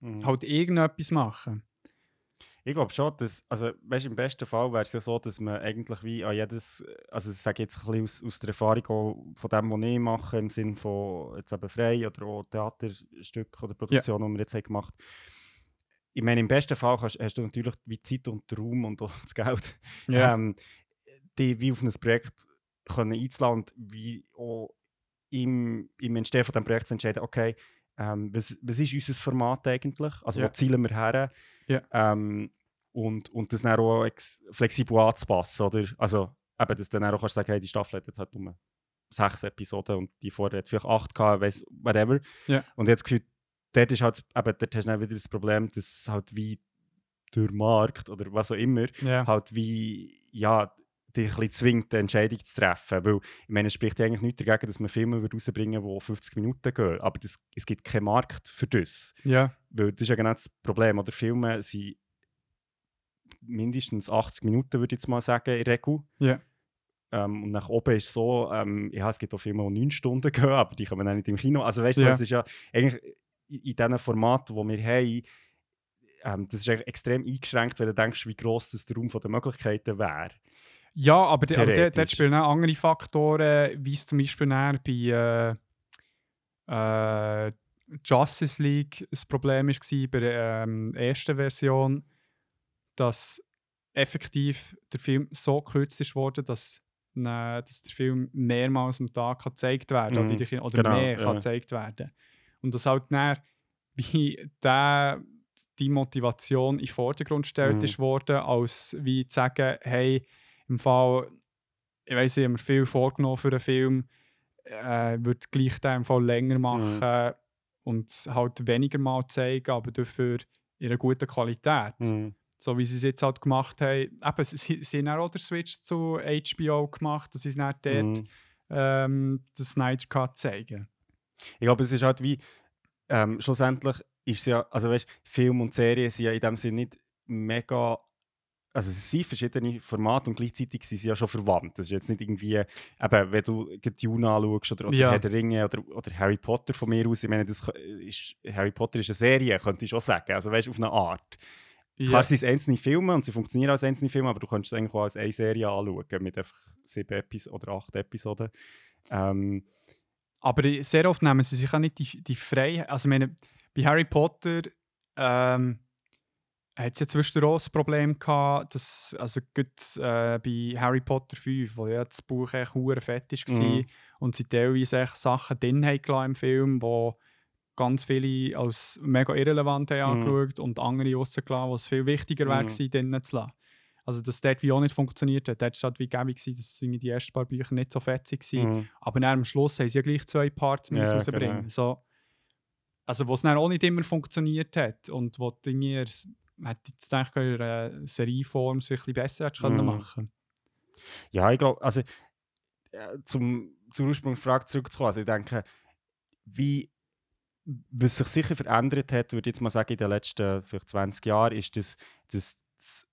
mhm. du halt irgendetwas machen. Ich glaube schon, dass, also weißt, im besten Fall wäre es ja so, dass man eigentlich wie an jedes, also ich sage jetzt ein bisschen aus, aus der Erfahrung auch von dem, was ich mache, im Sinne von jetzt eben frei oder auch Theaterstücke oder Produktionen, die wir jetzt haben gemacht. Ich meine, im besten Fall hast, hast du natürlich wie Zeit und Raum und auch das Geld, (laughs) ähm, die wie auf ein Projekt können einzuladen und wie auch im, im Entstehen von diesem Projekt zu entscheiden, okay, ähm, was, was ist unser Format eigentlich? Also Ja. wo zielen wir her? Ja. Ähm, und, und das dann auch ex- flexibel anzupassen, oder? Also eben, dass du dann auch kannst sagen, hey, die Staffel hat jetzt halt nur sechs Episoden und die vorher hat vielleicht acht gehabt, weiss, whatever. Ja. Und jetzt gefühlt, dort ist halt, eben, dort hast du dann wieder das Problem, dass halt wie der Markt oder was auch immer, Ja. halt wie, ja, dich ein zwingt, eine Entscheidung zu treffen. Weil, ich meine, es spricht ja eigentlich nichts dagegen, dass man Filme rausbringen würde, die 50 Minuten gehen. Aber das, es gibt keinen Markt für das. ja. Weil das ist ja genau das Problem. Oder Filme sind mindestens 80 Minuten, würde ich jetzt mal sagen, in Regel. Ja. Ähm, und nach oben ist es so, ähm, ja, es gibt auch Filme, die 9 Stunden (laughs) gehen, aber die kommen dann nicht im Kino. Also weißt du, Ja. das ist ja eigentlich in, diesen Formaten, die wir haben, ähm, das ist extrem eingeschränkt, wenn du denkst, wie gross das der Raum der Möglichkeiten wäre. Ja, aber, d- aber dort, spielen auch andere Faktoren, wie es zum Beispiel bei äh, äh, Justice League das Problem war bei der ähm, ersten Version, dass effektiv der Film so gekürzt ist worden, dass, ne, dass der Film mehrmals am Tag kann gezeigt werden kann Mhm, oder, die- oder genau, mehr ja. kann gezeigt werden Und dass halt dann, (laughs) wie der, die Motivation in den Vordergrund gestellt Mhm. ist worden, als wie zu sagen, hey, im Fall, ich weiß ich habe mir viel vorgenommen für einen Film, äh, würde gleich den im Fall länger Mhm. machen und halt weniger mal zeigen, aber dafür in einer guten Qualität. Mhm. So wie sie es jetzt halt gemacht haben. Eben, sie, sie haben auch den Switch zu HBO gemacht, dass sie es dann dort Mhm. ähm, den Snyder Cut zeigen. Ich glaube, es ist halt wie, ähm, schlussendlich ist es ja, also weißt, Film und Serien sind ja in dem Sinne nicht mega, also es sind verschiedene Formate und gleichzeitig sind sie ja schon verwandt. Das ist jetzt nicht irgendwie, eben, wenn du Dune anschaust oder, oder Ja. Herr der Ringe oder, oder Harry Potter von mir aus, ich meine, das ist, Harry Potter ist eine Serie, könnte ich schon sagen, also weißt, auf eine Art. Klar, sie sind einzelne Filme und sie funktionieren als einzelne Filme, aber du kannst es eigentlich auch als eine Serie anschauen, mit einfach sieben Epis oder acht Episoden. Ähm, Aber sehr oft nehmen sie sich auch nicht die, die Freiheit. Also, ich meine, bei Harry Potter ähm, hat es ja zwischendurch auch das Problem gehabt, dass, also gut, äh, bei Harry Potter 5, wo ja das Buch echt fett war Mhm. und sie teilweise echt Sachen drin haben im Film, wo ganz viele als mega irrelevant haben Mhm. angeschaut und andere rausgelassen, was viel wichtiger wäre, Mhm. drinnen zu lassen. Also, dass das wie auch nicht funktioniert hat. Dort war es halt wie gäbig, gewesen, dass die ersten paar Bücher nicht so fetzig waren. mhm. Aber dann am Schluss haben sie ja gleich zwei Parts Ja, rausbringen. genau. So, also, wo es dann auch nicht immer funktioniert hat und wo es- man hätte jetzt gedacht, in einer Serieform es ein bisschen besser hättest können Mhm. machen Ja, ich glaube, also äh, zum, zur Ursprungsfrage zurückzukommen, also ich denke, wie, was sich sicher verändert hat, würde ich jetzt mal sagen, in den letzten vielleicht 20 Jahren, ist, dass, dass das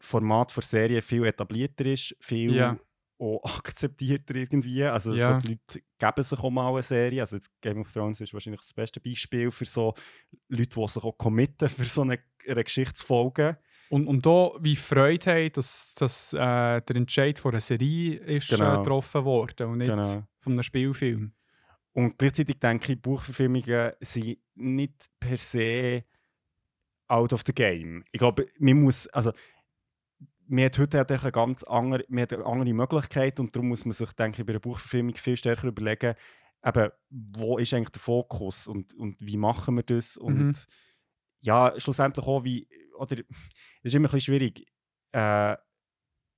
Format der Serie viel etablierter ist, viel Ja. auch akzeptierter irgendwie. Also Ja. so die Leute geben sich auch mal eine Serie. Also Game of Thrones ist wahrscheinlich das beste Beispiel für so Leute, die sich auch committen, für so eine, eine Geschichte folgen. Und, und da wie Freude haben, dass, dass äh, der Entscheid von einer Serie ist Genau. äh, getroffen wurde und nicht Genau. von einem Spielfilm. Und gleichzeitig denke ich, Buchverfilmungen sind nicht per se out of the game. Ich glaube, man muss, also man hat heute halt eine ganz andere, man hat eine andere Möglichkeit und darum muss man sich, denke ich, bei einer Buchverfilmung viel stärker überlegen, eben, wo ist eigentlich der Fokus und, und wie machen wir das und Mhm. Ja, schlussendlich auch wie, oder, das ist immer ein bisschen schwierig. Äh,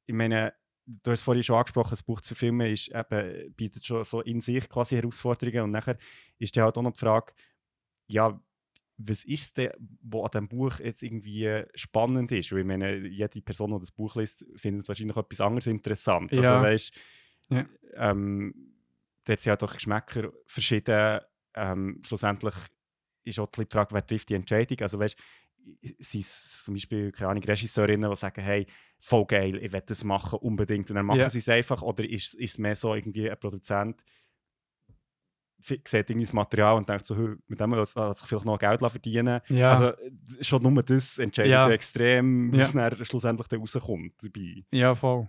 ich meine, du hast vorhin schon angesprochen, das Buch zu verfilmen ist eben, bietet schon so in sich quasi Herausforderungen und nachher ist dann halt auch noch die Frage, ja, was ist es denn, was an diesem Buch jetzt irgendwie spannend ist? Weil ich meine, jede Person, die das Buch liest, findet wahrscheinlich etwas anderes interessant. Ja. Also weißt, Ja. ähm, dort sind halt auch Geschmäcker verschieden. Ähm, schlussendlich ist auch die Frage, wer trifft die Entscheidung. Also weißt, sind es zum Beispiel, keine Ahnung, Regisseurinnen, die sagen, hey, voll geil, ich will das machen, unbedingt. Und dann machen Ja. sie es einfach. Oder ist, ist es mehr so irgendwie ein Produzent, sieht irgendwie das Material und denkt so, «Hö, mit dem lässt sich vielleicht noch Geld verdienen. Ja. Also schon nur das entscheidet Ja. extrem, wie Ja. es dann schlussendlich dann rauskommt. Dabei. Ja, voll.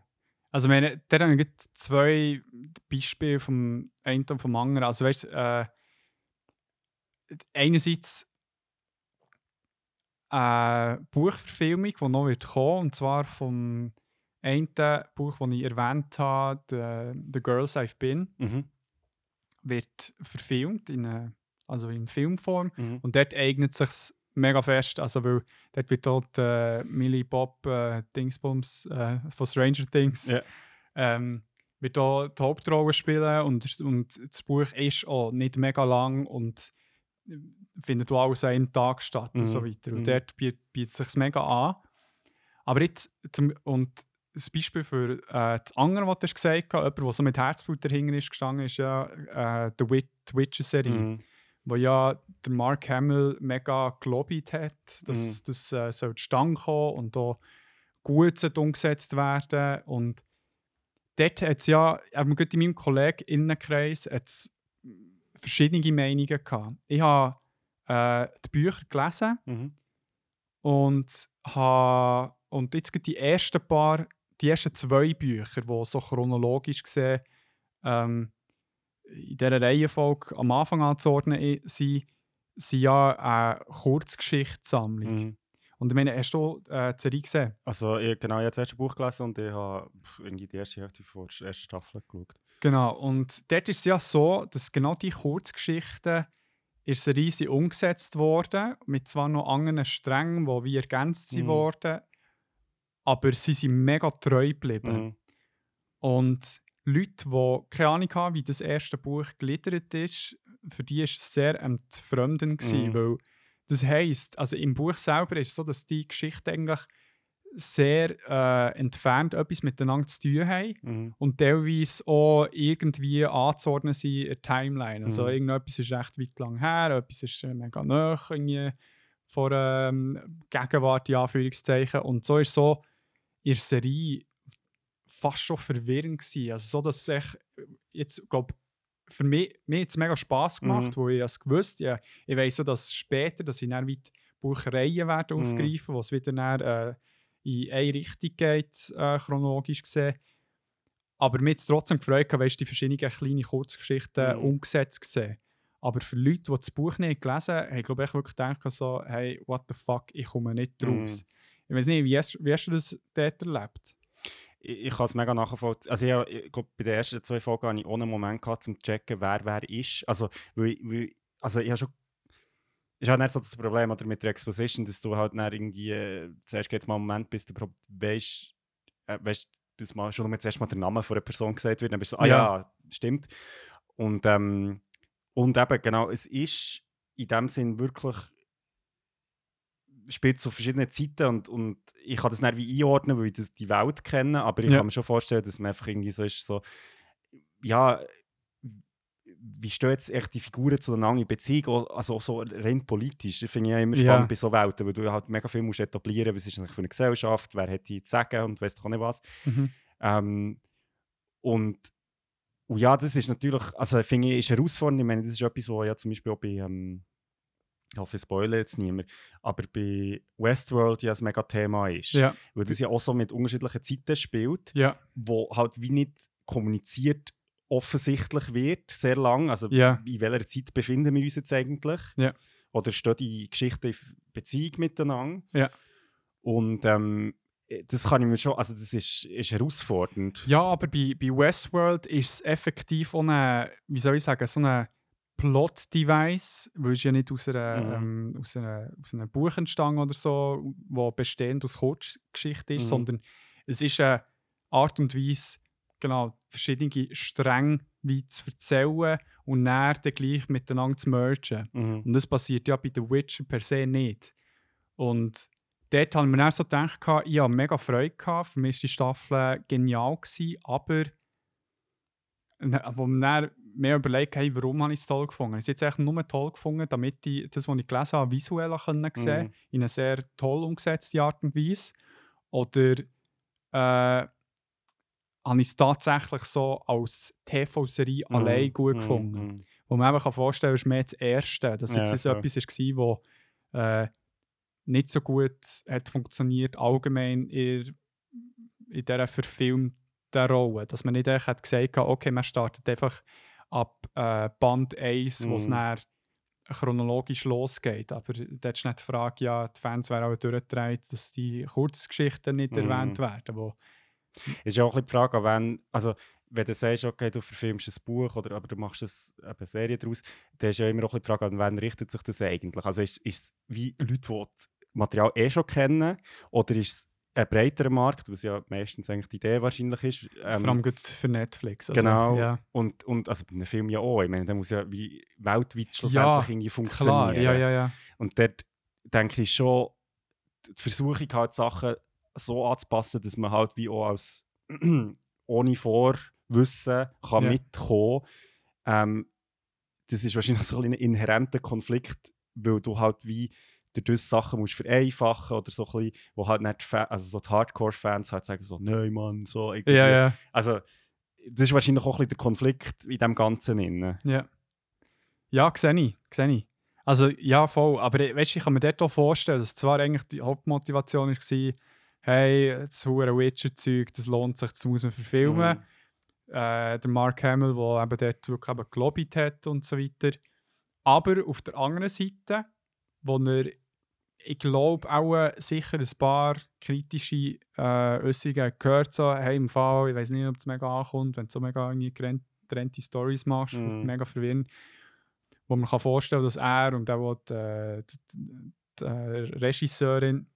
Also, ich meine, da habe ich gerade zwei Beispiele vom einen und vom anderen. Also, weißt du, äh, einerseits eine Buchverfilmung, die noch wird kommen, und zwar vom einen Buch, das ich erwähnt habe, The, The Girls I've Been, Mhm. wird verfilmt, in, äh, also in Filmform. Mhm. Und dort eignet es sich mega fest, also weil dort wird dort äh, Millie Bob äh, Dingsbums äh, von Stranger Things Ja. ähm, wird da die Hauptrolle spielen und, und das Buch ist auch nicht mega lang und findet auch alles an einem Tag statt und so Mhm. weiter. Mhm. Und dort bietet, es sich mega an. Aber jetzt, zum, und das Beispiel für äh, das andere, was du gesagt hast, jemand, der so mit Herzblut dahinter ist gestanden, ist ja äh, die, Wit Witcher-Serie Mhm. wo ja der Mark Hamill mega gelobt hat, dass Mhm. das äh, soll zustande kommen und da gut umgesetzt werden und dort hat es ja, eben gerade in meinem Kolleginnenkreis hat's verschiedene Meinungen gehabt. Ich habe äh, die Bücher gelesen Mhm. und habe und jetzt gerade die ersten paar, die ersten zwei Bücher, die so chronologisch gesehen ähm, in dieser Reihenfolge am Anfang anzuordnen sind, sind ja eine Kurzgeschichtssammlung. Mhm. Und ich meine, hast du äh, die Serie gesehen? Also ich, genau, ich habe das erste Buch gelesen und ich habe irgendwie die erste Hälfte vor der ersten Staffel geschaut. Genau, und dort ist es ja so, dass genau die Kurzgeschichten Serie sind umgesetzt worden, mit zwar noch anderen Strängen, die wie ergänzt Mhm. worden, aber sie sind mega treu geblieben. Mhm. Und Leute, die keine Ahnung haben, wie das erste Buch gliedert ist, für die war es sehr entfremdend. gewesen, Mhm. Weil das heisst, also im Buch selber ist es so, dass die Geschichten eigentlich sehr äh, entfernt etwas miteinander zu tun haben Mhm. und teilweise auch irgendwie anzuordnen sind in der Timeline. Also Mhm. irgendetwas ist recht weit lang her, etwas ist äh, mega nah irgendwie vor ähm, Gegenwart, in Anführungszeichen. Und so ist so in der Serie fast schon verwirrend gewesen. Also so, dass es echt, jetzt, glaube für mich, mir hat es mega Spass gemacht, Mhm. wo ich es gewusst ja, Ich weiss so, dass später, dass ich dann weit Buchreihen werden Mhm. aufgreifen, wo es wieder dann, äh, in eine Richtung geht, äh, chronologisch gesehen. Aber mir hat es trotzdem gefreut, weißt, die verschiedenen kleinen Kurzgeschichten Mhm. umgesetzt gesehen. Aber für Leute, die das Buch nicht gelesen haben, habe ich glaube ich wirklich gedacht, so, hey, what the fuck, ich komme nicht Mhm. raus. Ich weiß nicht, wie hast, wie hast du das dort erlebt? Ich, ich kann es mega nachvollziehen. Also ich, ich glaube, bei den ersten zwei Folgen hatte ich einen Moment gehabt, um zu checken, wer wer ist. Also, weil, ich- weil, also ich habe schon... Ist halt nicht so das Problem oder mit der Exposition, dass du halt dann irgendwie... Äh, zuerst geht mal einen Moment, bis du weisst, äh, weisst, bis mal schon nur zuerst mal der Name von einer Person gesagt wird. Dann bist du so, ah Ja. ja, stimmt. Und, ähm, und eben, genau, es ist in dem Sinn wirklich spielt zu verschiedenen Zeiten und, und ich kann das nicht wie einordnen, weil ich das, die Welt kenne, aber ich Ja. kann mir schon vorstellen, dass man einfach irgendwie so ist, so, ja, wie stehen jetzt echt die Figuren zueinander in Beziehung, also so rein politisch, das finde ich ja immer spannend bei so Welten, weil du halt mega viel musst etablieren, was ist eigentlich für eine Gesellschaft, wer hat die zu sagen und doch auch nicht was. Mhm. Ähm, und, und ja, das ist natürlich, also finde ich, ist herausfordernd. Ich meine, das ist etwas, was ja zum Beispiel auch bei, ähm, ich hoffe, ich spoilere jetzt niemand, aber bei Westworld ja ein mega Thema ist. Ja, Weil das ja auch so mit unterschiedlichen Zeiten spielt, ja, wo halt wie nicht kommuniziert offensichtlich wird, sehr lang. Also ja, in welcher Zeit befinden wir uns jetzt eigentlich? Ja. Oder stehen die Geschichten in Beziehung miteinander? Ja. Und ähm, das kann ich mir schon, also das ist, ist herausfordernd. ja, aber bei, bei Westworld ist es effektiv eine, wie soll ich sagen, so ein Plot-Device, weil es ja nicht aus, einer, Mhm. ähm, aus, einer, aus einem Buch entstanden oder so, wo bestehend aus Kurzgeschichte ist, Mhm. sondern es ist eine Art und Weise, genau, verschiedene Stränge wie zu erzählen und dann, dann gleich miteinander zu mergen. Mhm. Und das passiert ja bei The Witcher per se nicht. Und dort haben wir dann so gedacht, ich hatte mega Freude. Gehabt. Für mich war die Staffel genial, gewesen, aber na- wo wir dann mehr überlegt haben, warum habe ich es toll gefunden. Ich habe es jetzt nur toll gefunden, damit ich das, was ich gelesen habe, visuell können sehen Mhm. in einer sehr toll umgesetzten Art und Weise. Oder äh, habe ich es tatsächlich so als TV-Serie Mhm. allein gut Mhm. gefunden Mhm. wo man eben kann vorstellen kann, ist mehr das Erste. Dass Ja, jetzt so etwas war, das äh, nicht so gut hat funktioniert, allgemein in, in dieser verfilmten Rolle. Dass man nicht echt hat gesagt hat, okay, man startet einfach ab äh, Band 1, wo es Mhm. dann chronologisch losgeht. Aber da ist nicht die Frage, ja, die Fans werden auch durchgedreht, dass die Kurzgeschichten nicht Mhm. erwähnt werden. Wo, Es ist ja auch ein bisschen die Frage, wenn, also, wenn du sagst, okay, du verfilmst ein Buch oder aber du machst es, eine Serie daraus, dann ist ja immer auch ein bisschen die Frage, an wen richtet sich das eigentlich? Also ist ist es wie Leute, die das Material eh schon kennen oder ist es ein breiterer Markt, was ja meistens eigentlich die Idee wahrscheinlich ist? ähm, vor allem gut für Netflix. Also, genau. Ja. Und, und also bei einem Film ja auch. Ich meine, der muss ja wie weltweit schlussendlich Ja, irgendwie funktionieren. Klar, ja, ja, ja. Und dort denke ich schon, die Versuchung halt Sachen so anzupassen, dass man halt wie auch als (clears throat) ohne Vorwissen kann Ja. mitkommen. Ähm, das ist wahrscheinlich (laughs) so ein, inhärenter Konflikt, weil du halt wie dadurch Sachen musst vereinfachen oder so ein bisschen, wo halt nicht die also so die Hardcore-Fans halt sagen so, nein Mann, so irgendwie. Ja, ja. Also das ist wahrscheinlich auch ein bisschen der Konflikt in dem Ganzen inne. Ja. Ja, sehe ich, sehe ich. Also, ja, voll. Aber äh, weißt, du, ich kann mir dort auch vorstellen, dass zwar eigentlich die Hauptmotivation war, hey, das hure Witcher-Zeug, das lohnt sich, das muss man verfilmen. Mhm. Äh, der Mark Hamill, der eben dort wirklich eben gelobbyt hat und so weiter. Aber auf der anderen Seite, wo er ich glaube auch äh, sicher ein paar kritische äh, Äußerungen gehört so, hey, im Fall, ich weiß nicht, ob es mega ankommt, wenn du so mega getrennte Stories machst, Mhm. mega verwirrend, wo man kann vorstellen, dass er und auch die, äh, die, die äh, Regisseurin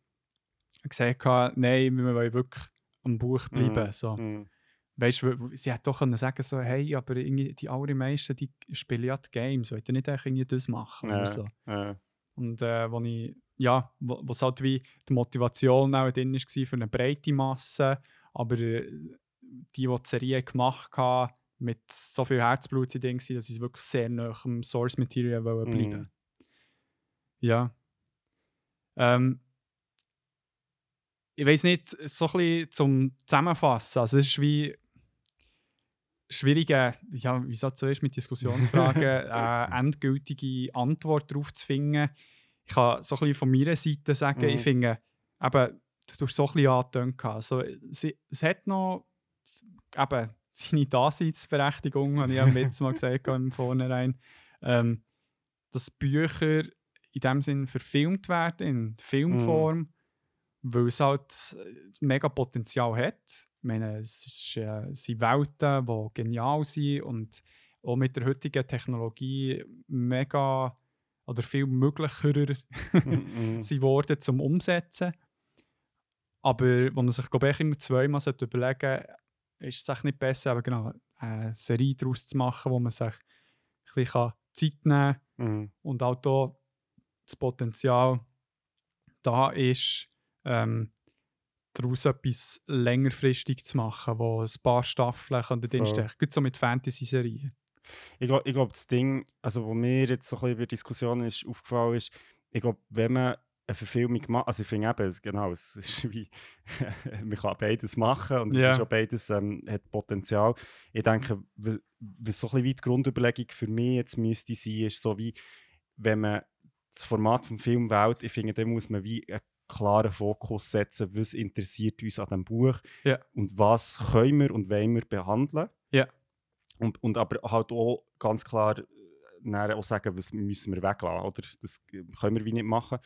gesagt hat, nein, wir wollen wirklich am Buch bleiben. Mhm. So. Mhm. Weißt du, sie hätte doch können sagen so, hey, aber die allermeisten, die spielen ja die Games, wollt ihr nicht echt irgendwie das machen? Ja. So. Ja. Und äh, wo ich, ja, wo wo es halt wie die Motivation auch drin war für eine breite Masse, aber äh, die, die die Serie gemacht haben, mit so viel Herzblut sind dass sie wirklich sehr nah am Source Material Mhm. bleiben Ja. Ähm, ich weiß nicht, so ein bisschen zum Zusammenfassen. Also, es ist wie schwierige, ja, wie es so ist mit Diskussionsfragen, (laughs) äh, endgültige Antwort darauf zu finden. Ich kann so ein bisschen von meiner Seite sagen, Mhm. ich finde, eben, du hast so ein bisschen angetönt. Also, sie, es hat noch eben, seine Daseinsberechtigung, habe ich ja letztes Mal gesagt im Vornherein, ähm, dass Bücher in dem Sinn verfilmt werden, in Filmform, weil es halt äh, mega Potenzial hat. Ich meine, es ist, äh, sind Welten, die genial sind und auch mit der heutigen Technologie mega oder viel möglicher Mhm. (laughs) sind worden zum Umsetzen. Aber wenn man sich glaube ich immer zweimal sollte überlegen ist es nicht besser, aber genau eine Serie daraus zu machen, wo man sich ein bisschen Zeit nehmen kann Mhm. und auch da das Potenzial da ist, ähm, daraus etwas längerfristig zu machen, wo ein paar Staffeln können drin Voll. stecken. Gut so mit Fantasy-Serien. Ich glaube, ich glaub, das Ding, also wo mir jetzt so ein bisschen bei der Diskussion ist, aufgefallen ist, ich glaube, wenn man eine Verfilmung macht, also ich finde eben, es- genau, es ist (laughs) wie, man kann beides machen und es Ja. ist auch beides ähm, hat Potenzial. Ich denke, wa- was so ein bisschen wie die Grundüberlegung für mich jetzt müsste sein, ist so wie, wenn man das Format vom Film wählt, ich finde, dann muss man wie einen klaren Fokus setzen, was interessiert uns an dem Buch Ja. und was können wir und wollen wir behandeln. Ja. Und, und aber halt auch ganz klar äh, dann auch sagen, was müssen wir weglassen, oder? Das äh, können wir wie nicht machen.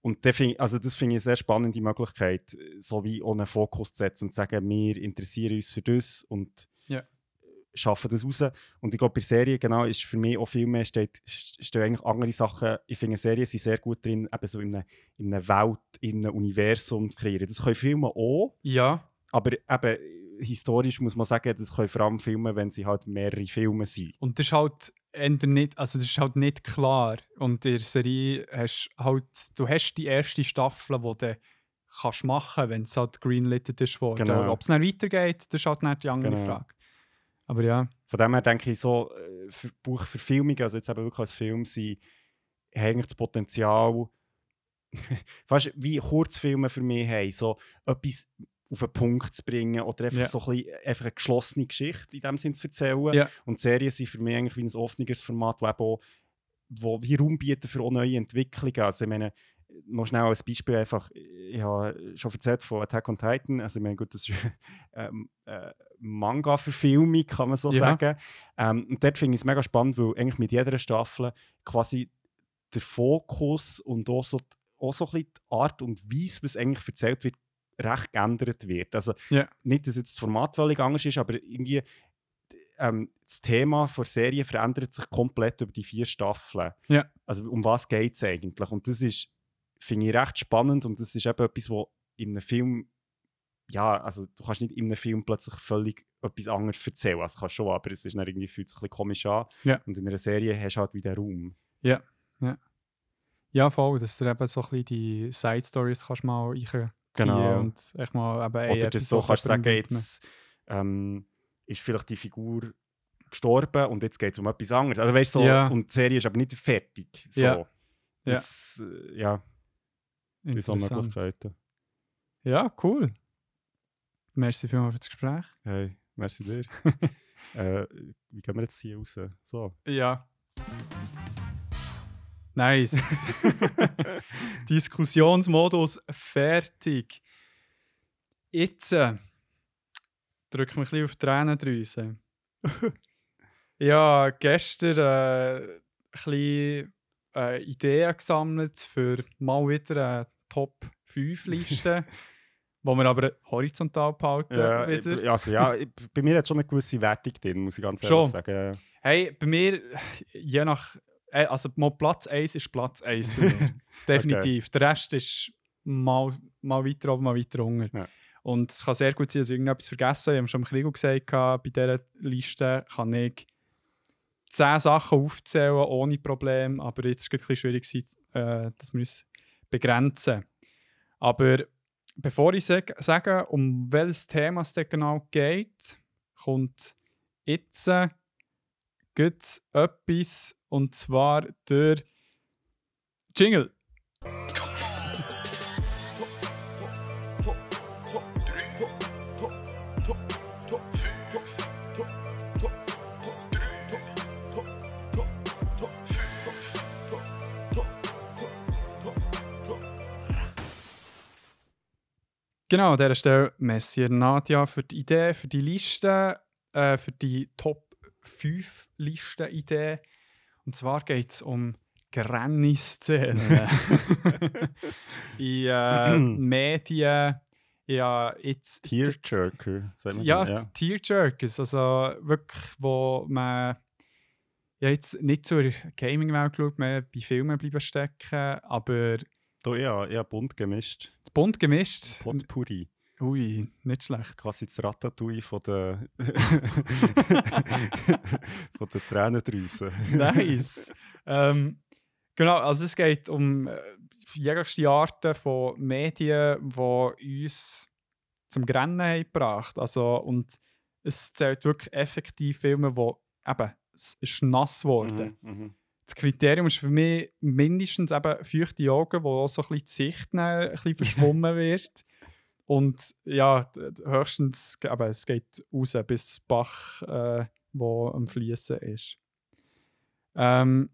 Und find, also das finde ich eine sehr spannende Möglichkeit, äh, so wie einen Fokus zu setzen und zu sagen, wir interessieren uns für das und. Schaffen das raus. Und ich glaube, bei Serien genau ist für mich auch viel mehr steht, stehen eigentlich andere Sachen. Ich finde, Serien sind sehr gut drin, eben so in einer, in einer Welt, in einem Universum zu kreieren. Das können Filme auch, Ja, aber eben historisch muss man sagen, das können vor allem Filme, wenn sie halt mehrere Filme sind. und das ist halt nicht, also das ist halt nicht klar. Und in der Serie hast halt, du hast die erste Staffel, die du kannst machen, wenn es halt greenlighted ist worden. Genau. Ob es dann weitergeht, das ist halt nicht die andere Genau. Frage. Aber ja, Von dem her denke ich, so äh, für Buchverfilmungen, also jetzt eben wirklich als Film, sind, haben eigentlich das Potenzial, (laughs) fast wie Kurzfilme für mich haben, so etwas auf den Punkt zu bringen oder einfach Ja. so ein bisschen, einfach eine geschlossene Geschichte in dem Sinn zu erzählen. Ja. Und Serien sind für mich eigentlich wie ein offeneres Format, auch, wo wie Raum bieten für auch neue Entwicklungen. Also ich meine, noch schnell als Beispiel einfach, ich habe schon erzählt von Attack on Titan, also ich meine, gut, das ist (laughs) ähm, äh, Manga-Verfilmung, kann man so Ja. sagen. Ähm, und dort finde ich es mega spannend, weil eigentlich mit jeder Staffel quasi der Fokus und auch so, auch so ein bisschen die Art und Weise, was eigentlich erzählt wird, recht geändert wird. Also Ja. nicht, dass jetzt das Format völlig anders ist, aber irgendwie ähm, das Thema der Serie verändert sich komplett über die vier Staffeln. Ja. Also um was geht es eigentlich? Und das ist, finde ich, recht spannend und das ist eben etwas, wo in einem Film, ja, also du kannst nicht in einem Film plötzlich völlig etwas anderes erzählen. Also kannst schon, aber es ist dann irgendwie, fühlt sich ein bisschen komisch an. Ja. Und in einer Serie hast du halt wieder Raum. ja voll, dass du eben so ein bisschen die Side-Stories kannst mal reinziehen Genau. und echt mal eben Oder das so Episode kannst du sagen, jetzt ähm, ist vielleicht die Figur gestorben und jetzt geht es um etwas anderes. Also weißt du, so, Ja. und die Serie ist aber nicht fertig. So. Ja. Ja. Das, äh, ja, das sind Interessant. Möglichkeiten. Ja, cool. Merci vielmals für das Gespräch. Hey, merci dir. äh, wie gehen wir jetzt hier raus? So. Ja. Nice. (laughs) Diskussionsmodus fertig. Jetzt äh, drück mich ein bisschen auf die Tränendrüse. (laughs) ja, gestern äh, ein bisschen äh, Ideen gesammelt für mal wieder eine Top 5 Liste, (laughs) wo wir aber horizontal behalten Ja, wieder. also, ja, bei mir hat schon eine gewisse Wertung drin, muss ich ganz ehrlich Schon. sagen. Hey, bei mir, je nach. äh, Also, mal Platz 1 ist Platz 1 bei mir. (laughs) Definitiv. Der Rest ist mal, mal weiter oben, mal weiter unten. Ja. Und es kann sehr gut sein, dass ich irgendetwas vergessen habe. Ich habe schon im Krieg gesagt, bei dieser Liste kann ich 10 Sachen aufzählen ohne Problem. Aber jetzt ist es ein bisschen schwierig, äh, dass wir uns begrenzen. Aber bevor ich sag, sage, um welches Thema es genau geht, kommt jetzt äh, etwas und zwar der Jingle. Genau, an dieser Stelle Messi Nadja für die Idee, für die Liste, äh, für die Top 5 Listen-Idee. Und zwar geht es um Granny-Szenen. (laughs) in äh, (clears throat) Medien, ja, jetzt. Tearjerker, sagt man Ja, ja. Tearjerkers, also wirklich, wo man ja, jetzt nicht zur Gaming-Welt schaut, mehr bei Filmen bleiben stecken, aber Da, ja, ja, bunt gemischt. bunt gemischt. Potpourri. Ui, nicht schlecht. Quasi das Ratatouille von der, (laughs) von der Tränendrüse. nice. ähm, genau, also es geht um äh, jegliche Arten von Medien, die uns zum Grennen haben gebracht. Also, und es zählt wirklich effektiv Filme, wo eben, es ist nass geworden. Mhm, mhm. Das Kriterium ist für mich mindestens eben feuchte Augen, wo auch so ein bisschen die Sicht ein bisschen (laughs) verschwommen wird. Und ja, höchstens, aber es geht raus bis Bach, äh, wo am Fließen ist. Ähm,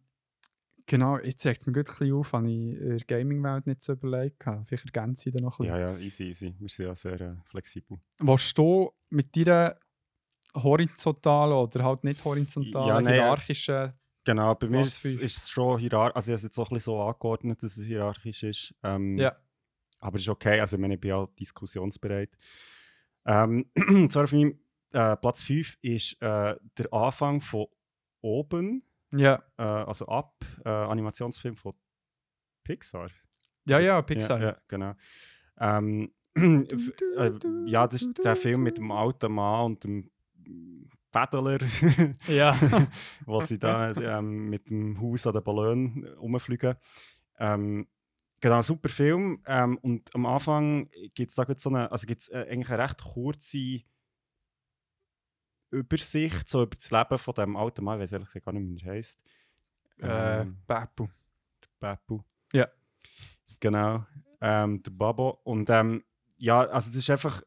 genau, jetzt regt es mir gut ein bisschen auf, habe ich in der Gaming-Welt nicht so überlegt. Vielleicht ergänze ich da noch ein bisschen. Ja, ja, easy, easy. Wir sind ja sehr äh, flexibel. Willst du mit deiner horizontalen oder halt nicht horizontalen, Ja, nein, ja. hierarchischen Genau, bei mir ist, ist es schon hierarchisch. Also, ich habe es jetzt auch ein bisschen so angeordnet, dass es hierarchisch ist. Ähm, Ja. Aber es ist okay, also ich, meine, ich bin auch diskussionsbereit. Ähm, zwar auf meinem äh, Platz 5 ist äh, der Anfang von oben, Ja, äh, also ab, äh, Animationsfilm von Pixar. ja, ja, Pixar. Ja, ja genau. Ähm, (clears throat) f- äh, ja, das ist der Film mit dem alten Mann und dem Federler, Ja. (laughs) wo sie da ähm, mit dem Haus an den Ballon rumfliegen. Ähm, genau, super Film. Ähm, und am Anfang gibt es da so eine, also gibt's, äh, eigentlich eine recht kurze Übersicht so über das Leben von dem alten Mann. Ich weiß ehrlich gesagt gar nicht, wie er heißt. äh, Beppu. Beppu. Ja. Genau, ähm, der Babo. Und ähm, ja, also das ist einfach,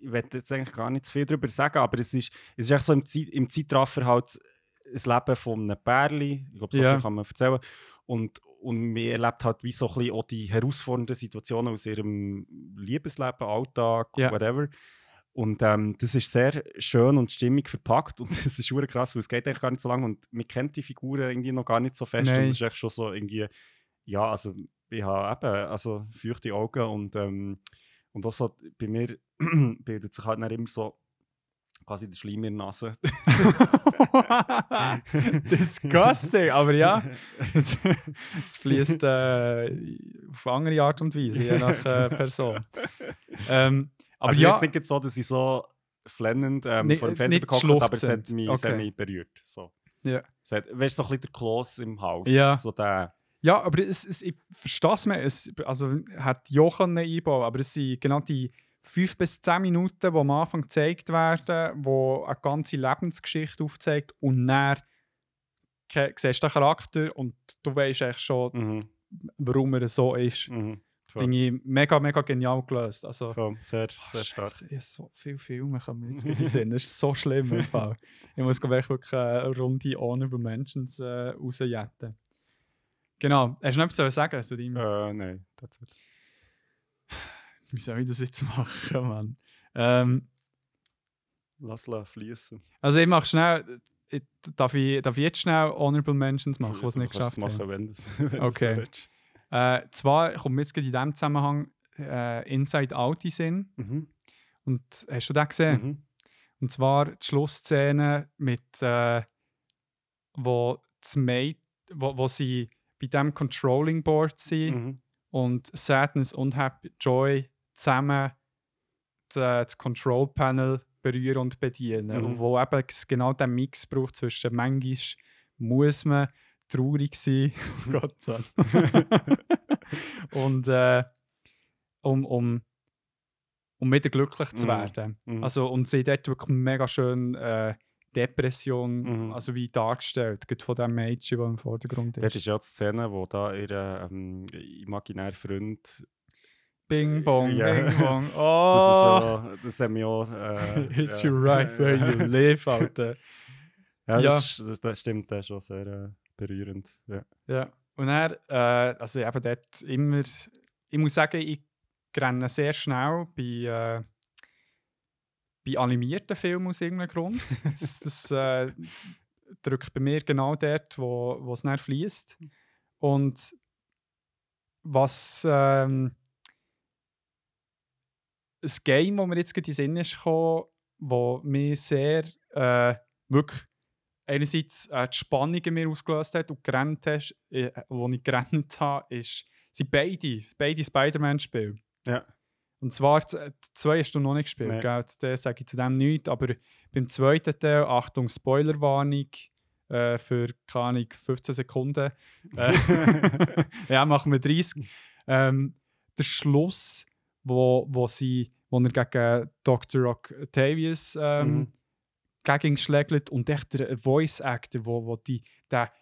ich werde jetzt eigentlich gar nicht zu viel darüber sagen, aber es ist, es ist echt so im, Zeit, im Zeitraffer halt das Leben von einem Pärli, ich glaube, so Ja. viel kann man erzählen. Und, und man erlebt halt wie so ein bisschen auch die herausfordernden Situationen aus ihrem Liebesleben, Alltag, Ja. whatever. Und ähm, das ist sehr schön und stimmig verpackt und (laughs) das ist schon krass, weil es geht eigentlich gar nicht so lange und man kennt die Figuren irgendwie noch gar nicht so fest und Nein. es ist echt schon so irgendwie, ja, also ich habe eben also feuchte Augen und, ähm, und auch so bei mir (clears throat) bildet sich halt dann immer so quasi der Schleim in der Nase. (laughs) Disgusting, aber ja, es, (laughs) es fließt äh, auf andere Art und Weise, je nach äh, Person. Ähm, aber also ja, jetzt nicht so, dass ich so flennend ähm, Nicht- vor dem Fernseher nicht gekocht habe, aber es hat mich, es hat Okay. mich berührt. So. Ja. Es hat, weißt du, so ein bisschen der Kloß im Haus. Ja. So der, ja, aber es, es, ich verstehe es mir. Es, also hat ja einbauen, aber es sind genau die fünf bis zehn Minuten, die am Anfang gezeigt werden, wo eine ganze Lebensgeschichte aufzeigt und dann siehst du den Charakter und du weißt eigentlich schon, mhm, warum er so ist. mhm, Finde ich mega, mega genial gelöst. Also, voll, sehr, Oh, sehr stark. Scheiße, ich so viele Filme kommen mir jetzt (laughs) gerade Sinn. Das ist so schlimm im Fall. Ich muss glaub ich, wirklich eine Runde Honorable Mentions äh, rausjetten. Genau. Hast du noch etwas zu sagen zu deinem... Äh, nein, tatsächlich. (sighs) Wie soll ich das jetzt machen, Mann? Ähm, Lass la fließen. also ich mache schnell... ich- darf, ich, darf ich jetzt schnell Honorable Mentions machen, was Du nicht geschafft machen, haben? wenn das, (laughs) wenn das Okay. willst. Äh, zwar kommt jetzt gerade in diesem Zusammenhang äh, Inside Out in Sinn. Mhm. Und hast du den gesehen? Mhm. Und zwar die Schlussszene mit, äh, wo, das Mate, wo, wo sie bei dem Controlling Board sind Mhm. und Sadness und Happy Joy zusammen das Control Panel berühren und bedienen. Mhm. Und wo eben genau den Mix braucht zwischen manchmal muss man traurig sein, oh (laughs) Gott sei (laughs) und äh, um, um, um wieder glücklich zu Mhm. werden. Mhm. Also, und sie dort wirklich mega schön äh, Depression, Mhm. also wie dargestellt, gerade von dem Mädchen, das im Vordergrund ist. Dort ist ja die Szene, wo da ihr ähm, imaginärer Freund. Bing bong, Ja. bing bong. (laughs) Das, Oh, ist ja, das haben wir auch. Äh, (laughs) it's ja. you right where you (laughs) live, Alter. Ja, Ja. das, ist- das, das stimmt, das ist schon sehr äh, berührend. Ja. Ja. Und er, äh, also eben dort immer, ich muss sagen, ich renne sehr schnell bei, äh, bei animierten Filmen aus irgendeinem Grund. Das, das äh, drückt bei mir genau dort, wo, es dann fließt. Und was ähm, ein Game, das mir jetzt gerade in den Sinn ist gekommen, wo mich sehr äh, wirklich einerseits äh, die Spannung in mir ausgelöst hat und gerannt hast, äh, wo ich gerannt (laughs) habe, ist, sind beide, beide Spider-Man-Spiele. Ja. Und zwar, äh, zwei hast du noch nicht gespielt, Nee. gell? Da sage ich zu dem nichts, aber beim zweiten Teil, Achtung, Spoilerwarnung, äh, für, keine Ahnung, 15 Sekunden. Äh, (laughs) (laughs) ja, machen wir 30. Ähm, der Schluss, wo, wo, sie, wo er gegen Dr. Octavius ähm, Mhm. gegen schlägt und echt der Voice Actor, wo, wo die, der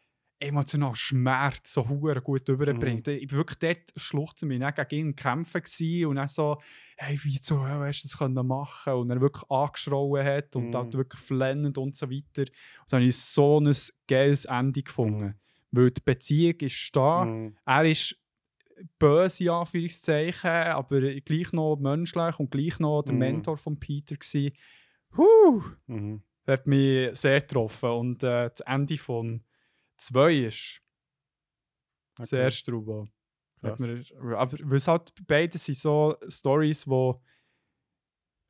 emotionalen Schmerz so hure gut überbringt. Ich war wirklich dort schluchzen wir gegen ihn kämpfen und dann so, hey, wie zur Hölle hast du das können machen und er wirklich angeschrauen hat und Mhm. halt wirklich flennend und so weiter. Und dann habe ich so ein geiles Ende gefunden. Mhm. Weil die Beziehung ist da, Mhm. er ist böse, in Anführungszeichen, aber gleich noch menschlich und gleich noch der Mhm. Mentor von Peter gewesen. Huh! Mhm. Das hat mich sehr getroffen. Und äh, das Ende von 2 ist Okay. Hat Krass. mir- Aber weil es halt beide sind so Stories, die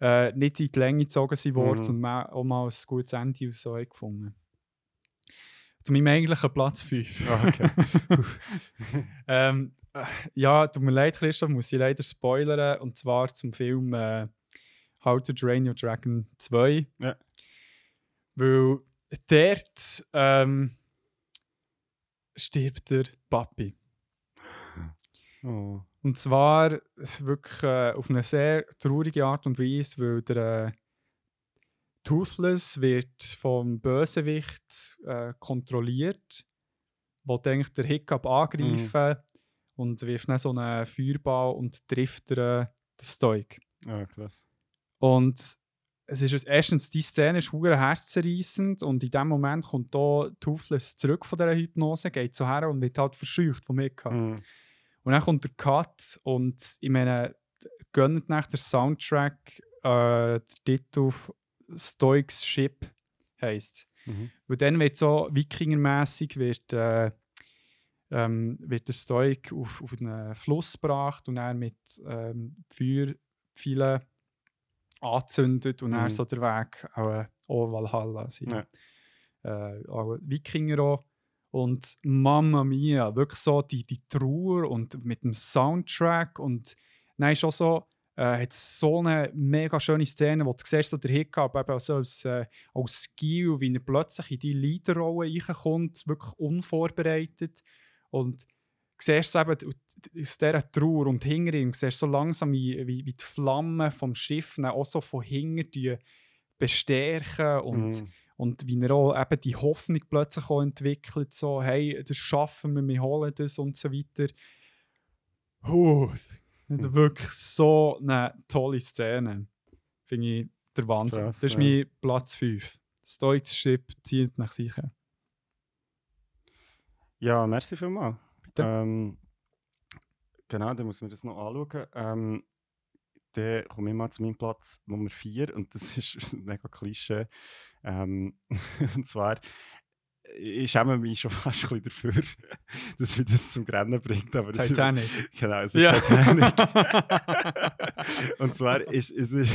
äh, nicht in die Länge gezogen sind worden Mhm. und man auch mal ein gutes Ende aus so gefunden. Zu meinem eigentlichen Platz 5. Ah, okay. (laughs) ähm, äh, ja, tut mir leid, Christoph, muss ich leider spoilern. Und zwar zum Film äh, How to Drain Your Dragon 2. Ja. Weil dort ähm, stirbt der Papi. oh. Und zwar wirklich äh, auf eine sehr traurige Art und Weise, weil der äh, Toothless wird vom Bösewicht äh, kontrolliert, will eigentlich der Hiccup angreifen und wirft dann so einen Feuerball und trifft äh, den Stoik. Ah, krass. Und es ist erstens, die Szene ist hure herzzerreißend und in dem Moment kommt da Toothless zurück von dieser Hypnose, geht so her und wird halt verscheucht vom Hiccup. Mhm. Und dann kommt der Cut und ich meine, gönnt nach der Soundtrack äh, der Titel Stoics Ship heisst. Mhm. Weil dann wird so Wikingermäßig wird, äh, ähm, wird der Stoik auf, auf einen Fluss gebracht und dann mit ähm, Feuerpfeilen angezündet und dann Mhm. so der Weg auch, auch Valhalla. Sind. Ja. Äh, auch Wikinger auch. Und Mamma Mia, wirklich so die, die Trauer und mit dem Soundtrack und dann ist auch so, äh, hat so eine mega schöne Szene, wo du siehst, so der Hiccup eben so als, äh, als Skill, wie er plötzlich in die Leaderrolle reinkommt, wirklich unvorbereitet. Und siehst es eben aus dieser Trauer und hinter ihm, du siehst so langsam, wie, wie, wie die Flammen vom Schiff auch so von hinten die bestärken und, Mhm. und wie er auch eben die Hoffnung plötzlich auch entwickelt, so, hey, das schaffen wir, wir holen das und so weiter. Huh, das ist wirklich so eine tolle Szene. Finde ich der Wahnsinn. Krass, das ist ja. mein Platz 5. Stoics Ship zieht nach sich. Ja, merci vielmals. Ähm, genau, dann muss man das noch anschauen. Ähm, dann komme ich mal zu meinem Platz Nummer 4 und das (laughs) ist mega Klischee. Ähm, (laughs) und zwar, ich schäme mich schon (laughs) fast ein bisschen dafür, (laughs) dass mich das zum Rennen bringt. Aber das ist- Titanic. (laughs) Genau, es ist Ja. Titanic. und zwar ist es ist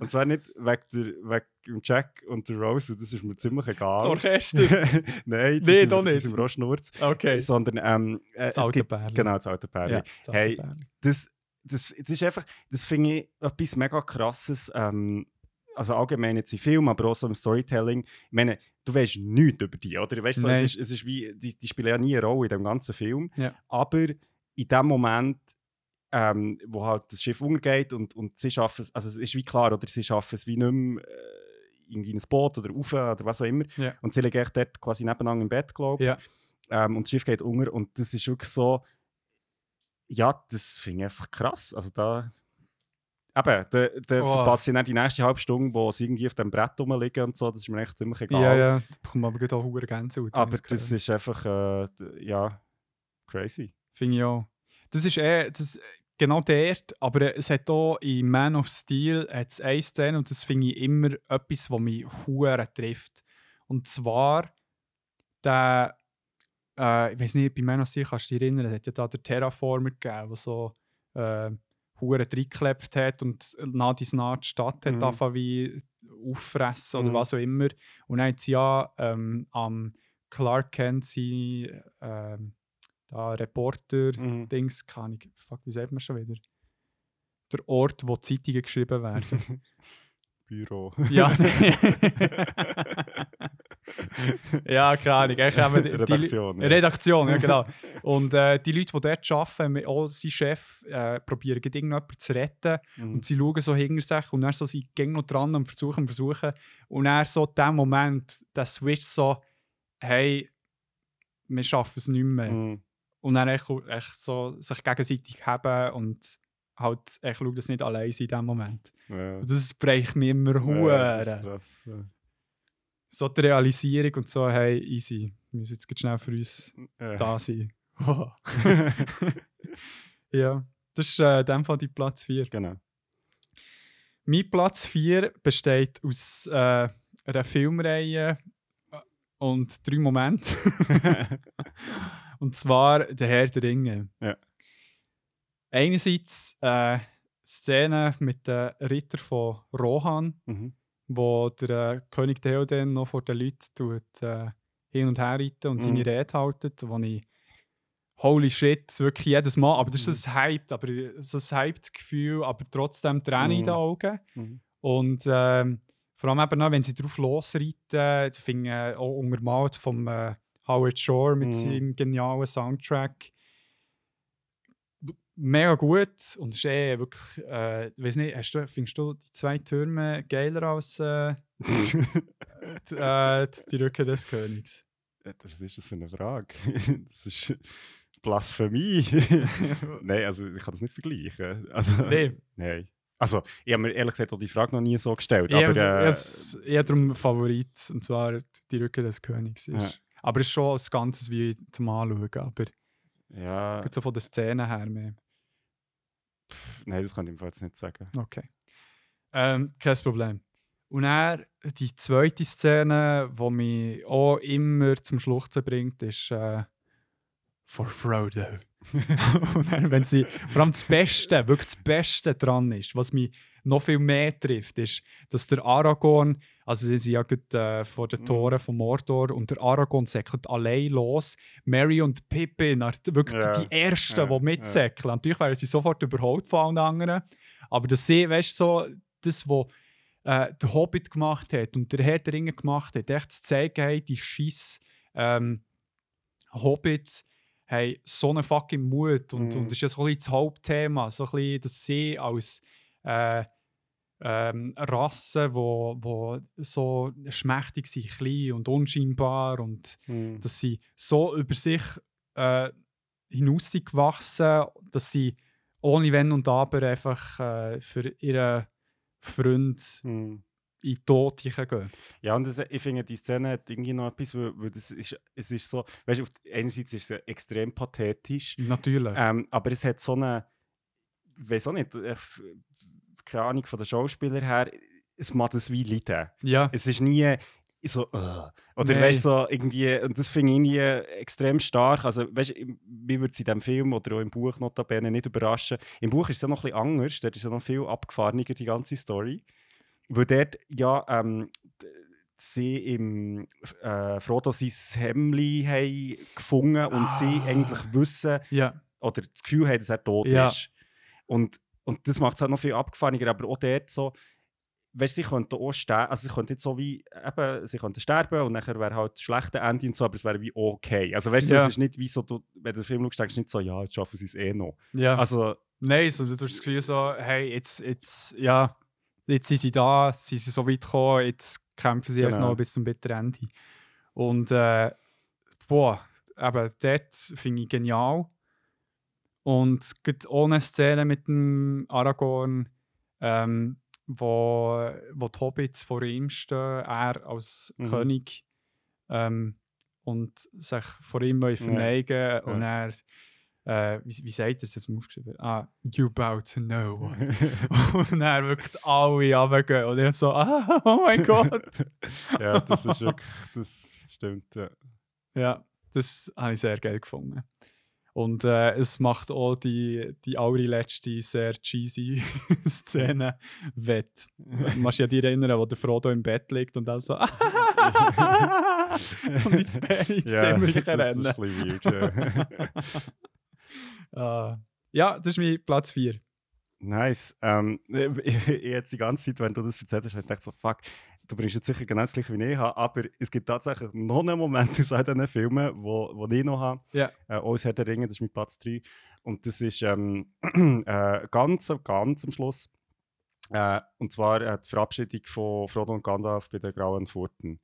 und zwar nicht wegen, der, wegen dem Jack und der Rose, das ist mir ziemlich egal. Das Orchester. Nein, das Nee, sind doch wir- nicht. Das sind wir auch Schnurz. Okay. Sondern ähm, äh, Das es alte gibt. Genau, das alte Pärli. Ja, das alte Hey, das, das, das ist einfach, das finde ich etwas mega krasses. Ähm, also allgemein jetzt im Film, aber auch so im Storytelling. Ich meine, du weißt nichts über die, oder? Weißt, so, Nein. es, ist, es ist wie, die, die spielen ja nie eine Rolle in dem ganzen Film. Ja. Aber in dem Moment, ähm, wo halt das Schiff untergeht und, und sie schaffen es, also es ist wie klar, oder sie schaffen es wie nicht mehr äh, irgendwie in ein Boot oder rauf oder was auch immer. Ja. Und sie liegen echt dort quasi nebeneinander im Bett, glaube ich. Ja. Ähm, und das Schiff geht unter und das ist wirklich so, ja, das finde ich einfach krass. Also da, eben, da, da Oh. verpasse ich dann die nächste halbe Stunde, wo sie irgendwie auf dem Brett rumliegen und so, das ist mir echt ziemlich egal. Ja, ja. Da bekommt aber gerade auch hure Gänsehaut. Aber das ist einfach, äh, ja, crazy. Finde ich auch. Das ist eh, das, genau dort, aber es hat auch in Man of Steel hat's eine Szene und das finde ich immer etwas, was mich hure trifft. Und zwar der, äh, ich weiß nicht, bei Man of Steel kannst du dich erinnern, es hat ja da den Terraformer gegeben, der so äh, hure reingeklebt hat und nach dies nach die Stadt hat Mhm. wie auffressen oder Mhm. was auch immer. Und dann hat sie ja ähm, am Clark Kent sein ähm, da Reporter Mhm. Ahnung, fuck, wie sagt man schon wieder? Der Ort, wo die Zeitungen geschrieben werden. (laughs) Büro. ja. (laughs) ja, keine Ahnung. haben wir die- die- Redaktion. ja. Redaktion, ja genau. (laughs) Und äh, die Leute, die dort arbeiten, auch sein Chef, äh, probieren irgendjemanden zu retten. Mhm. Und sie schauen so hinter sich und dann so, sie gehen noch dran und versuchen und versuchen. Und dann so in dem Moment, der Switch so, hey, wir schaffen es nicht mehr. Mhm. Und dann echt, echt so sich gegenseitig haben und halt echt schauen, dass sie nicht allein in dem Moment. Ja. Das bricht mich immer Ja, hure. das ist krass. ja. so die Realisierung und so, hey, easy, wir müssen jetzt schnell für uns Äh. da sein. (laughs) (laughs) ja, das ist äh, in dem Fall die Platz 4. genau. Mein Platz 4 besteht aus äh, einer Filmreihe äh, und drei Momenten. (laughs) und zwar der Herr der Ringe. Ja. Einerseits äh, Szene mit den Ritter von Rohan, mhm. wo der äh, König Theoden noch vor den Leuten tut, äh, hin und her reiten und Mhm. seine Rede haltet, wo ich holy shit, wirklich jedes Mal, aber das ist so ein Hyped, aber so ein hyped Gefühl, aber trotzdem Tränen in Mhm. den Augen. Mhm. Und ähm, vor allem eben noch, wenn sie drauf losreiten, ich finde äh, auch untermalt vom äh, Howard Shore mit Mhm. seinem genialen Soundtrack. Mega gut und ist eh wirklich, äh, ich weiß nicht, hast du, findest du die zwei Türme geiler als äh, (laughs) die, äh, die Rücke des Königs? Was ist das für eine Frage? (laughs) Das ist Blasphemie. (laughs) Nein, also ich kann das nicht vergleichen. Also, Nee. Nein. Also, ich habe mir ehrlich gesagt auch die Frage noch nie so gestellt. Ich aber, habe äh, es eher darum Favorit, und zwar die Rücke des Königs. Ist. Ja. Aber es ist schon als Ganzes wie zum Anschauen, aber ja, so von der Szene her mehr. Pff, nein, das kann ich Fall jetzt nicht sagen. Okay. Ähm, kein Problem. Und dann die zweite Szene, die mich auch immer zum Schluchzen bringt, ist äh, For Frodo. (laughs) Und dann, wenn sie, vor allem das Beste, wirklich das Beste dran ist, was mich noch viel mehr trifft, ist, dass der Aragorn, also sie sind ja gerade äh, vor den Mhm. Toren von Mordor und der Aragorn säckelt allein los. Mary und Pippin, are wirklich Ja, die Ersten, ja, die mitsäckeln. Natürlich werden sie sofort überholt von allen anderen, aber dass sie, weißt du, so, das, was äh, der Hobbit gemacht hat und der Herr der Ringe gemacht hat, echt zu zeigen, hey, die scheiß ähm, Hobbits haben so einen fucking Mut und, Mhm. und das ist ja so ein bisschen das Hauptthema, so ein bisschen, dass sie als äh, ähm, Rasse, wo, wo so schmächtig sind, klein und unscheinbar und Hm. dass sie so über sich äh, hinaus sind gewachsen, dass sie ohne Wenn und Aber einfach äh, für ihren Freund Hm. in den Tod gehen. Ja, und das, ich finde, die Szene hat irgendwie noch etwas, weil, weil das ist, es ist so, weißt du, einerseits ist es extrem pathetisch, Natürlich. ähm, aber es hat so eine, weiß auch nicht, ich, keine Ahnung von den Schauspielern her, es macht es wie leiden. Ja. Es ist nie so, uh, oder Nein. weißt du, so irgendwie, und das finde ich irgendwie extrem stark. Also, weißt du, wie würde es in diesem Film oder auch im Buch notabene nicht überraschen. Im Buch ist es ja noch ein bisschen anders, dort ist ja noch viel abgefahrener, die ganze Story. Weil dort ja ähm, sie im äh, Frodo sein Hemli haben gefunden und sie Ah. eigentlich wissen, Ja. oder das Gefühl haben, dass er tot Ja. ist. Und, und das macht es halt noch viel abgefahrener, aber auch dort so, weißt du, sie könnten auch sterben, also sie könnten jetzt so wie, eben, sie könnten sterben und nachher wäre halt das schlechte Ende und so, aber es wäre wie okay. Also weißt du, Ja. es ist nicht wie so, du, wenn du den Film schaust, denkst du nicht so, ja, jetzt schaffen sie es eh noch. ja. Also, Nein, so, du hast das Gefühl so, hey, jetzt, jetzt, ja, jetzt sind sie da, sind sie so weit gekommen, jetzt kämpfen sie Genau. noch bis zum bitteren Ende. Und äh, boah, eben dort finde ich genial. Und gibt eine Szene mit dem Aragorn, ähm, wo, wo die Hobbits vor ihm stehen, er als Mhm. König ähm, und sich vor ihm wollen verneigen und er äh, wie, wie sagt er es jetzt aufgeschrieben? Ah, you bow to no one. (laughs) (laughs) und dann wirklich alle runtergehen und ich so, ah, oh mein (laughs) Gott. ja, das ist wirklich, das stimmt, ja. ja, das habe ich sehr geil gefunden. Und äh, es macht auch die, die allerletzte sehr cheesy (laughs) Szene wett. (laughs) Du musst dich die erinnern, wo der Frodo im Bett liegt und dann so (laughs) und ins, Bett, ins ja, Zimmer das rennen. ist ein weird, ja. Ah. ja, das ist mein Platz 4. Nice. Ähm, ich, ich jetzt die ganze Zeit, wenn du das erzählt hast, habe ich gedacht so, fuck, du bringst jetzt sicher genau das gleiche wie ich habe, aber es gibt tatsächlich noch einen Moment (laughs) aus all diesen Filmen, wo, wo ich noch habe. Ja. Äh, aus Herr der Ringe, das ist mein Platz 3. Und das ist ähm, (clears throat) äh, ganz, ganz am Schluss. Äh, und zwar äh, die Verabschiedung von Frodo und Gandalf bei den Grauen Furten.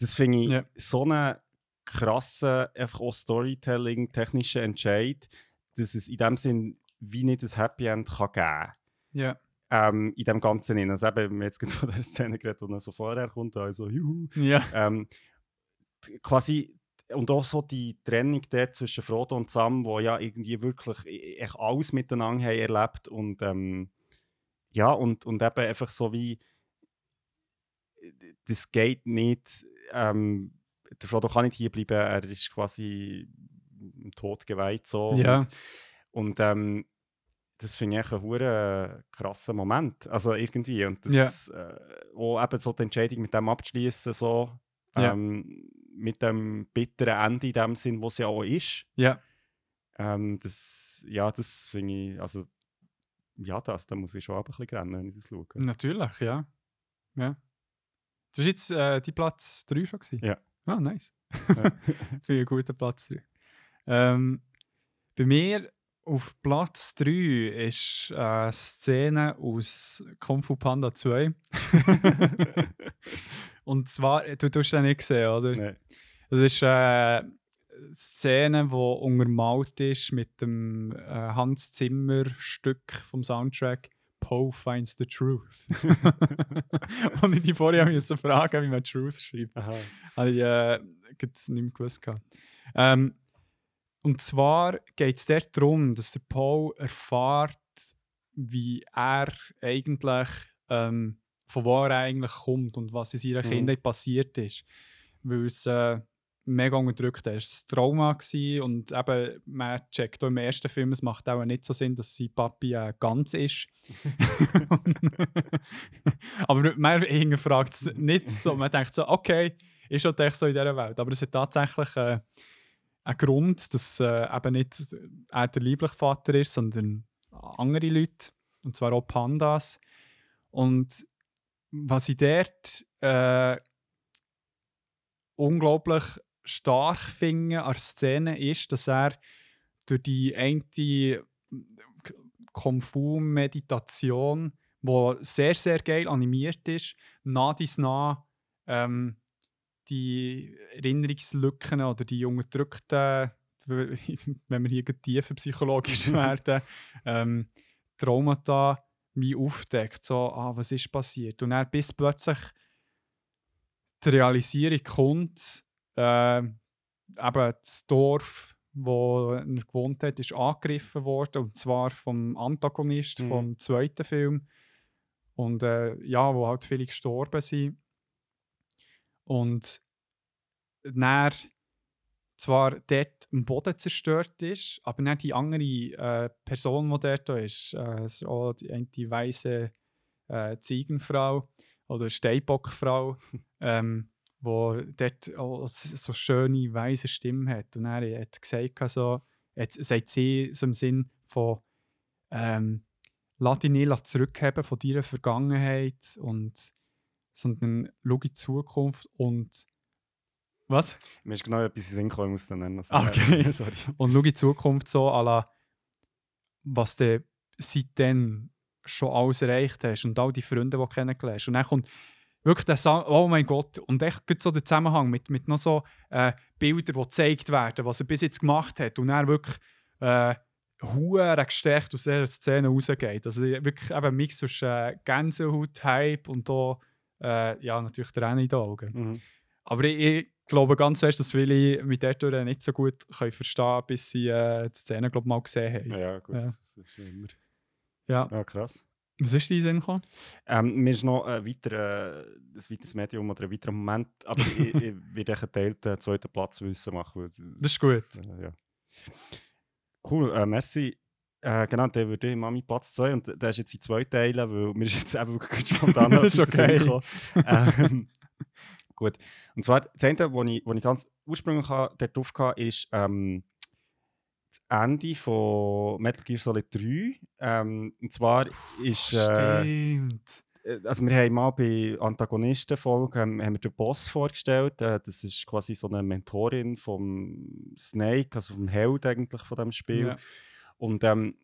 Das finde ich Ja. so einen krassen, einfach auch Storytelling, technischen Entscheid, dass es in dem Sinn wie nicht ein Happy End kann geben kann Ja. Ähm, in dem Ganzen. Hin. Also eben, wir jetzt von der Szene geredet, die noch so vorher kommt, also juhu. Ja. Ähm, quasi, und auch so die Trennung der zwischen Frodo und Sam, wo ja irgendwie wirklich e- echt alles miteinander haben erlebt und ähm, ja, und, und eben einfach so wie das geht nicht, ähm, der Frodo kann nicht hier bleiben, er ist quasi Tod geweiht so. Ja. Und, und ähm, das finde ich einen hure krassen Moment. Also irgendwie. Und das äh, auch eben so die Entscheidung mit dem abzuschließen, so Ja. ähm, mit dem bitteren Ende in dem Sinn, wo es ja auch ist. Ja. Ähm, das, ja, das finde ich, also ja, das, da muss ich schon ein bisschen rennen, wenn ich das schaue. Natürlich, ja. ja. Das war jetzt äh, die Platz 3 schon? Gewesen? Ja. Ah, nice. Ja. (laughs) Finde ich einen guten Platz 3. Ähm, bei mir auf Platz 3 ist äh, eine Szene aus Kung Fu Panda 2. (laughs) Und zwar, du hast den nicht gesehen, oder? Nein. Das ist äh, eine Szene, die untermalt ist mit dem äh, Hans Zimmer Stück vom Soundtrack Poe finds the truth. (laughs) Und ich die vorher müssen fragen, wie man Truth schreibt. Aha. Habe ich äh, nicht mehr gewusst. Ähm, und zwar geht es dort darum, dass der Paul erfährt, wie er eigentlich, ähm, von wo er eigentlich kommt und was in seiner Mhm. Kindheit passiert ist. Weil es äh, mega unterdrückt ist. Es war ein Trauma gewesen und eben, man checkt auch im ersten Film, es macht auch nicht so Sinn, dass sein Papi äh, ganz ist. (laughs) Aber man hinterfragt es nicht so. Man denkt so, okay, ist halt echt so in dieser Welt. Aber es hat tatsächlich äh, einen Grund, dass äh, eben nicht er der liebliche Vater ist, sondern andere Leute. Und zwar auch Pandas. Und was ich dort äh, unglaublich stark finde an der Szene ist, dass er durch die eine Kung-Fu-Meditation, die sehr, sehr geil animiert ist, nah dies nah ähm, die Erinnerungslücken oder die unterdrückten, (laughs) wenn wir hier tiefer psychologisch (laughs) werden, ähm, Traumata wie aufdeckt. So, ah, was ist passiert? Und dann bis plötzlich die Realisierung kommt, äh, eben das Dorf, wo er gewohnt hat, ist angegriffen worden. Und zwar vom Antagonist Mhm. vom zweiten Film. Und äh, ja, wo halt viele gestorben sind. Und dann zwar dort am Boden zerstört ist, aber dann die andere äh, Person, die dort ist, äh, ist auch die, die weise äh, Ziegenfrau oder Steinbockfrau, (laughs) ähm, wo dort auch so schöne, weise Stimme hat. Und er hat gesagt, so, jetzt sagt sie so im Sinn von ähm, «Lass dich nicht zurückhaben von deiner Vergangenheit und sondern schau in die Zukunft und was? Mir ist genau etwas in den Sinn gekommen, ich muss dann nennen. Also, Ah, okay. äh, (laughs) sorry. Und schau in die Zukunft so, à la, was du seitdem schon alles erreicht hast und all die Freunde, die du kennengelernt hast. Und dann kommt wirklich der Song, oh mein Gott, und echt so der Zusammenhang mit, mit noch so äh, Bildern, die gezeigt werden, was er bis jetzt gemacht hat. Und dann wirklich äh, hure gestärkt aus dieser Szene rausgeht. Also wirklich eben ein Mix zwischen äh, Gänsehaut, Hype und da, äh, ja, natürlich Tränen in den Augen. Mhm. Aber ich, ich glaube ganz fest, dass viele mit der nicht so gut können verstehen können, bis sie äh, die Szene glaub, mal gesehen haben. Ja. Ja, gut, Ja. das ist immer. Ja, krass. Was ist dein Sinn gekommen? Ähm, mir ist noch ein, weiterer, ein weiteres Medium oder ein weiterer Moment, aber ich, (laughs) ich werde einen geteilten zweiten Platz wissen machen. Das ist gut. äh, ja. Cool, äh, merci. Äh, genau, dann würde ich Mami Platz 2 und der ist jetzt in zwei Teilen, weil mir ist jetzt eben wirklich (laughs) spontan Das ist okay. ähm, (laughs) gut, und zwar das eine, wo ich, wo ich ganz ursprünglich drauf hatte, ist ähm, das Ende von Metal Gear Solid 3. Ähm, und zwar ist... Äh, Stimmt. äh, also wir haben mal bei Antagonistenfolge ähm, haben wir den Boss vorgestellt. Äh, das ist quasi so eine Mentorin vom Snake, also vom Held eigentlich von dem Spiel. Ja. Und ähm,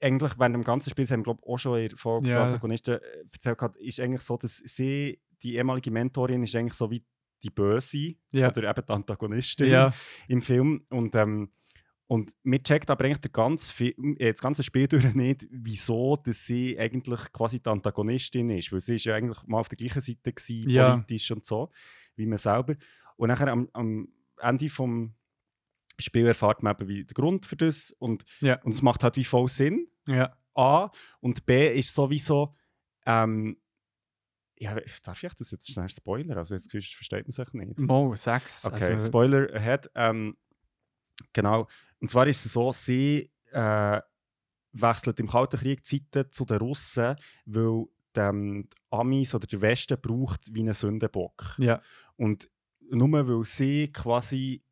eigentlich während dem ganzen Spiel, das haben wir glaube auch schon in der Folge zu Antagonisten äh, erzählt, gehabt, ist eigentlich so, dass sie, die ehemalige Mentorin, ist eigentlich so wie die Böse Ja. oder eben die Antagonistin Ja. im Film. Und, ähm, und mir checkt aber eigentlich der ganze Film, äh, das ganze Spiel durch nicht, wieso dass sie eigentlich quasi die Antagonistin ist. Weil sie ist ja eigentlich mal auf der gleichen Seite gewesen, politisch und so, wie man selber. Und nachher am, am Ende vom Spiel erfahrt man eben wie den Grund für das. Und, Ja. und es macht halt wie voll Sinn. Ja. A. Und B ist sowieso. Ähm, ja, darf ich das jetzt schnell spoilern? Also, jetzt versteht man sich nicht. Mo, sechs. Okay, Also, Spoiler ahead. Ähm, genau. Und zwar ist es so, sie äh, wechselt im Kalten Krieg Zeiten zu den Russen, weil die Amis oder der Westen braucht wie einen Sündenbock. ja. Und nur weil sie quasi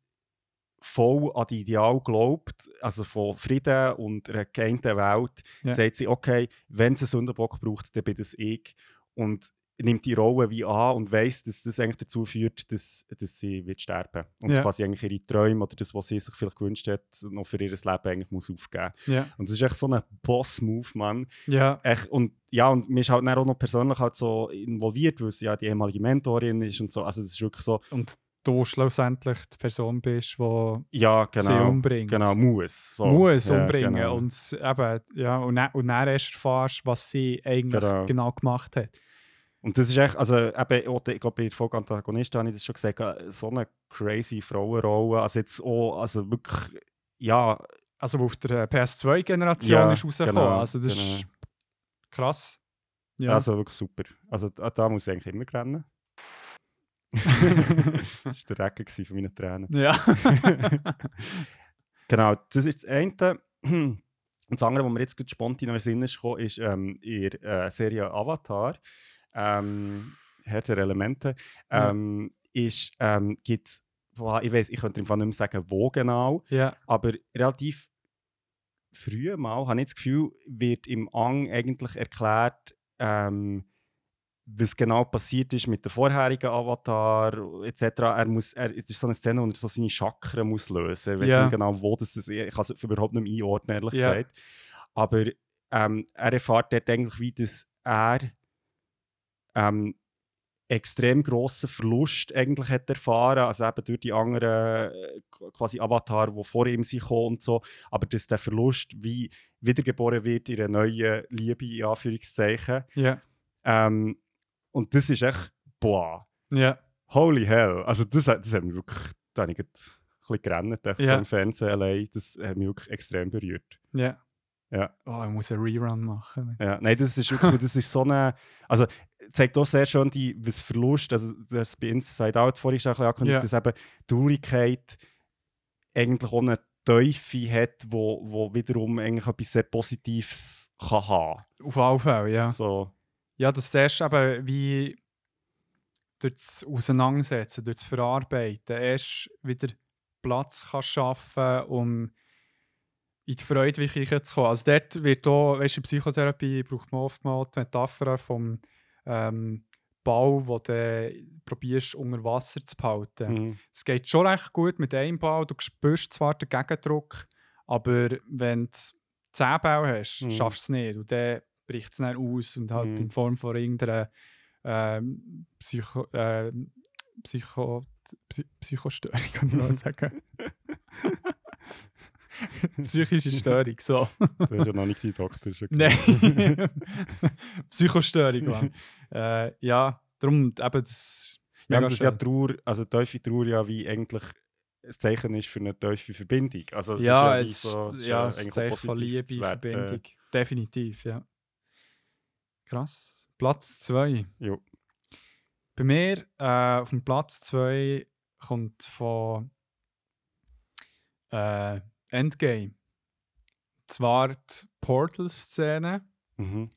voll an die Ideal glaubt, also von Frieden und einer geeinten Welt, Ja. sagt sie, okay, wenn es einen Sündenbock braucht, dann bin das ich. Und nimmt die Rolle wie an und weiß, dass das eigentlich dazu führt, dass, dass sie wird sterben Und Ja. quasi eigentlich ihre Träume oder das, was sie sich vielleicht gewünscht hat, noch für ihr Leben eigentlich muss aufgeben. Ja. Und das ist echt so ein Boss-Move, Mann. Ja. Echt, und ja, und mir ist halt auch noch persönlich halt so involviert, weil sie ja die ehemalige Mentorin ist und so. Also das ist wirklich so, Und du schlussendlich die Person bist, die ja, sie genau. umbringt. Genau, muss. So. muss Ja, umbringen. genau. Und eben, ja, und, und dann erst erfährst, was sie eigentlich Genau. genau, gemacht hat. Und das ist echt, also eben, ich glaube, bei der Folge Antagonist habe ich das schon gesagt, äh, so eine crazy Frauenrolle. Also jetzt auch, also wirklich, ja, Also, wo auf der PS2-Generation Ja, ist rausgekommen. genau, also, das ist krass. Ja. also wirklich super. Also da, da muss ich eigentlich immer rennen. (laughs) das war der Regen von meinen Tränen. ja. (laughs) Genau, das ist das eine. Und das andere, was mir jetzt gerade spontan in den Sinn ist, gekommen, ist ähm, in der äh, Serie Avatar, ähm, Herr der Elemente, Ja. ähm, ist, ähm, boah, ich weiß, ich könnte im Fall nicht mehr sagen, wo genau, ja. aber relativ früh mal, habe ich das Gefühl, wird im Ang eigentlich erklärt, ähm, was genau passiert ist mit dem vorherigen Avatar etc. Er muss, er, es ist so eine Szene, wo er so seine Chakren muss lösen muss. Ich weiß Ja. nicht genau, wo das ist. Ich kann es überhaupt nicht mehr einordnen, ehrlich Ja. gesagt. Aber ähm, er erfährt dort eigentlich, wie das er ähm, extrem grossen Verlust eigentlich hat erfahren, also eben durch die anderen äh, quasi Avatar, die vor ihm sind und so, aber dass der Verlust wie wiedergeboren wird in einer neuen Liebe, in Anführungszeichen. Ja. Ähm, und das ist echt, boah, Ja. holy hell. Also das, hat- das hat mich wirklich, da habe ich grad bisschen gerannt Ja. vom Fernsehen allein. Das hat mich wirklich extrem berührt. Ja. Ja. Oh, ich muss einen Rerun machen. Ja, nein, das ist wirklich, das ist so eine, also zeigt auch sehr schön die, was Verlust, also das bei Inside Out vorhin schon ein bisschen angekündigt, Ja. dass eben die Traurigkeit eigentlich auch eine Teufel hat, wo, wo wiederum eigentlich etwas sehr Positives kann haben. Auf alle Fälle, ja. So, Ja, das erst eben wie durch das Auseinandersetzen, durch das Verarbeiten, erst wieder Platz kann schaffen, um in die Freude wirklich zu kommen. Also dort wird auch, weißt du, in Psychotherapie braucht man oftmals die Metapher vom ähm, Ball, wo du probierst, unter Wasser zu behalten. mhm. Es geht schon recht gut mit einem Ball, du spürst zwar den Gegendruck, aber wenn du 10 Bälle hast, Mhm. schaffst du es nicht. Und dann bricht es dann aus und halt Mhm. in Form von irgendeiner ähm, Psycho, äh, Psycho, Psy Psychostörung, (laughs) kann ich mal sagen. (laughs) Psychische Störung, so. das ist ja noch nicht die ist okay. Nein. Psychostörung, Mann. (laughs) äh, ja, darum eben das. Ja, das ist ja. Trauer, also tiefe Trauer ja wie eigentlich ein Zeichen ist für eine tiefe Verbindung. Also es ja, ist es ja, wie so, es ist ja, ja es eigentlich auch Zeichen von Liebe. Verbindung. Definitiv, ja. Krass. Platz 2. Jo. Bei mir äh, auf dem Platz 2 kommt von äh, Endgame. Zwar die Portal-Szene, Mhm.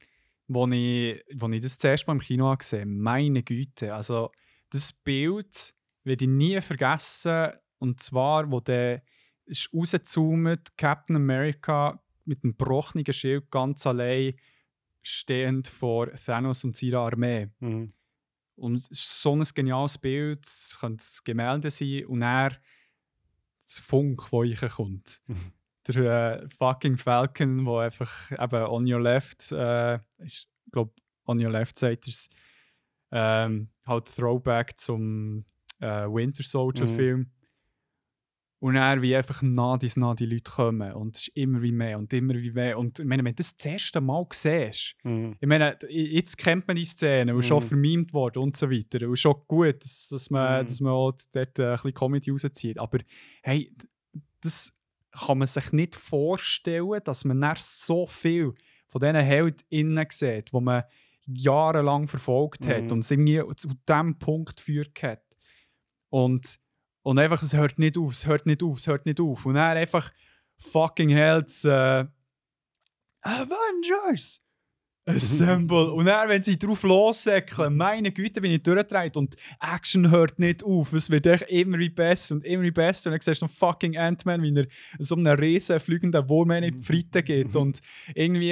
wo ich, wo ich das zuerst mal im Kino habe gesehen Meine Güte. Also, das Bild werde ich nie vergessen. Und zwar, wo der ist rausgezoomt, Captain America mit einem gebrochenen Schild ganz allein stehend vor Thanos und seiner Armee. Mhm. Und es ist so ein geniales Bild, es könnte ein Gemälde sein und er das Funk, das kommt. Mhm. Der äh, fucking Falcon, der einfach eben on your left, äh, ich glaube, on your left sagt er's, ähm, halt Throwback zum äh, Winter Soldier Mhm. Film. Und er wie einfach nah dies nah die Leute kommen und es ist immer wie mehr und immer wie mehr. Und ich meine, wenn du das das erste Mal siehst, Mhm. ich meine, jetzt kennt man die Szene und schon Mhm. vermimt worden und so weiter. Und schon gut, dass, dass, man, Mhm. dass man auch dort äh, ein bisschen Comedy rauszieht. Aber hey, das kann man sich nicht vorstellen, dass man dann so viel von diesen HeldInnen sieht, die man jahrelang verfolgt hat Mhm. und es irgendwie zu diesem Punkt geführt hat. Und, und einfach, es hört nicht auf, es hört nicht auf, es hört nicht auf. Und dann einfach fucking Helds äh, Avengers! Assemble! (laughs) und dann, wenn sie drauf lossäckeln, meine Güte, bin ich durchdreht und Action hört nicht auf. Es wird echt immer besser und immer besser. Und dann siehst du noch fucking Ant-Man, wie er so einem riesen fliegenden Wurm in die Fritte geht und irgendwie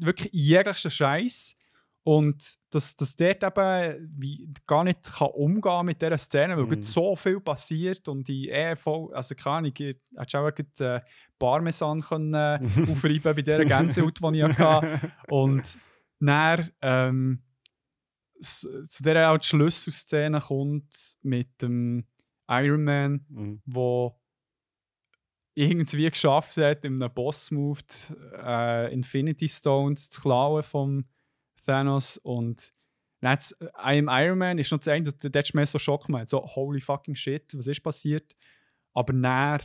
wirklich jeglichen Scheiß. Und dass, dass dort eben wie, gar nicht kann umgehen mit dieser Szene, weil Mhm. so viel passiert und die voll, also keine Ahnung, ich hätte auch gerade, äh, Parmesan können, äh, (laughs) aufreiben bei dieser Gänsehaut, die ich hatte. (laughs) Und dann ähm, zu auch die Schlüsselszene kommt mit dem Iron Man, Mhm. wo irgendwie geschafft hat, in einem Boss-Move äh, Infinity Stones zu klauen vom Thanos und dann äh, im Iron Man ist noch das eine, da hat mir so Schock gemacht, so holy fucking shit, was ist passiert? Aber dann,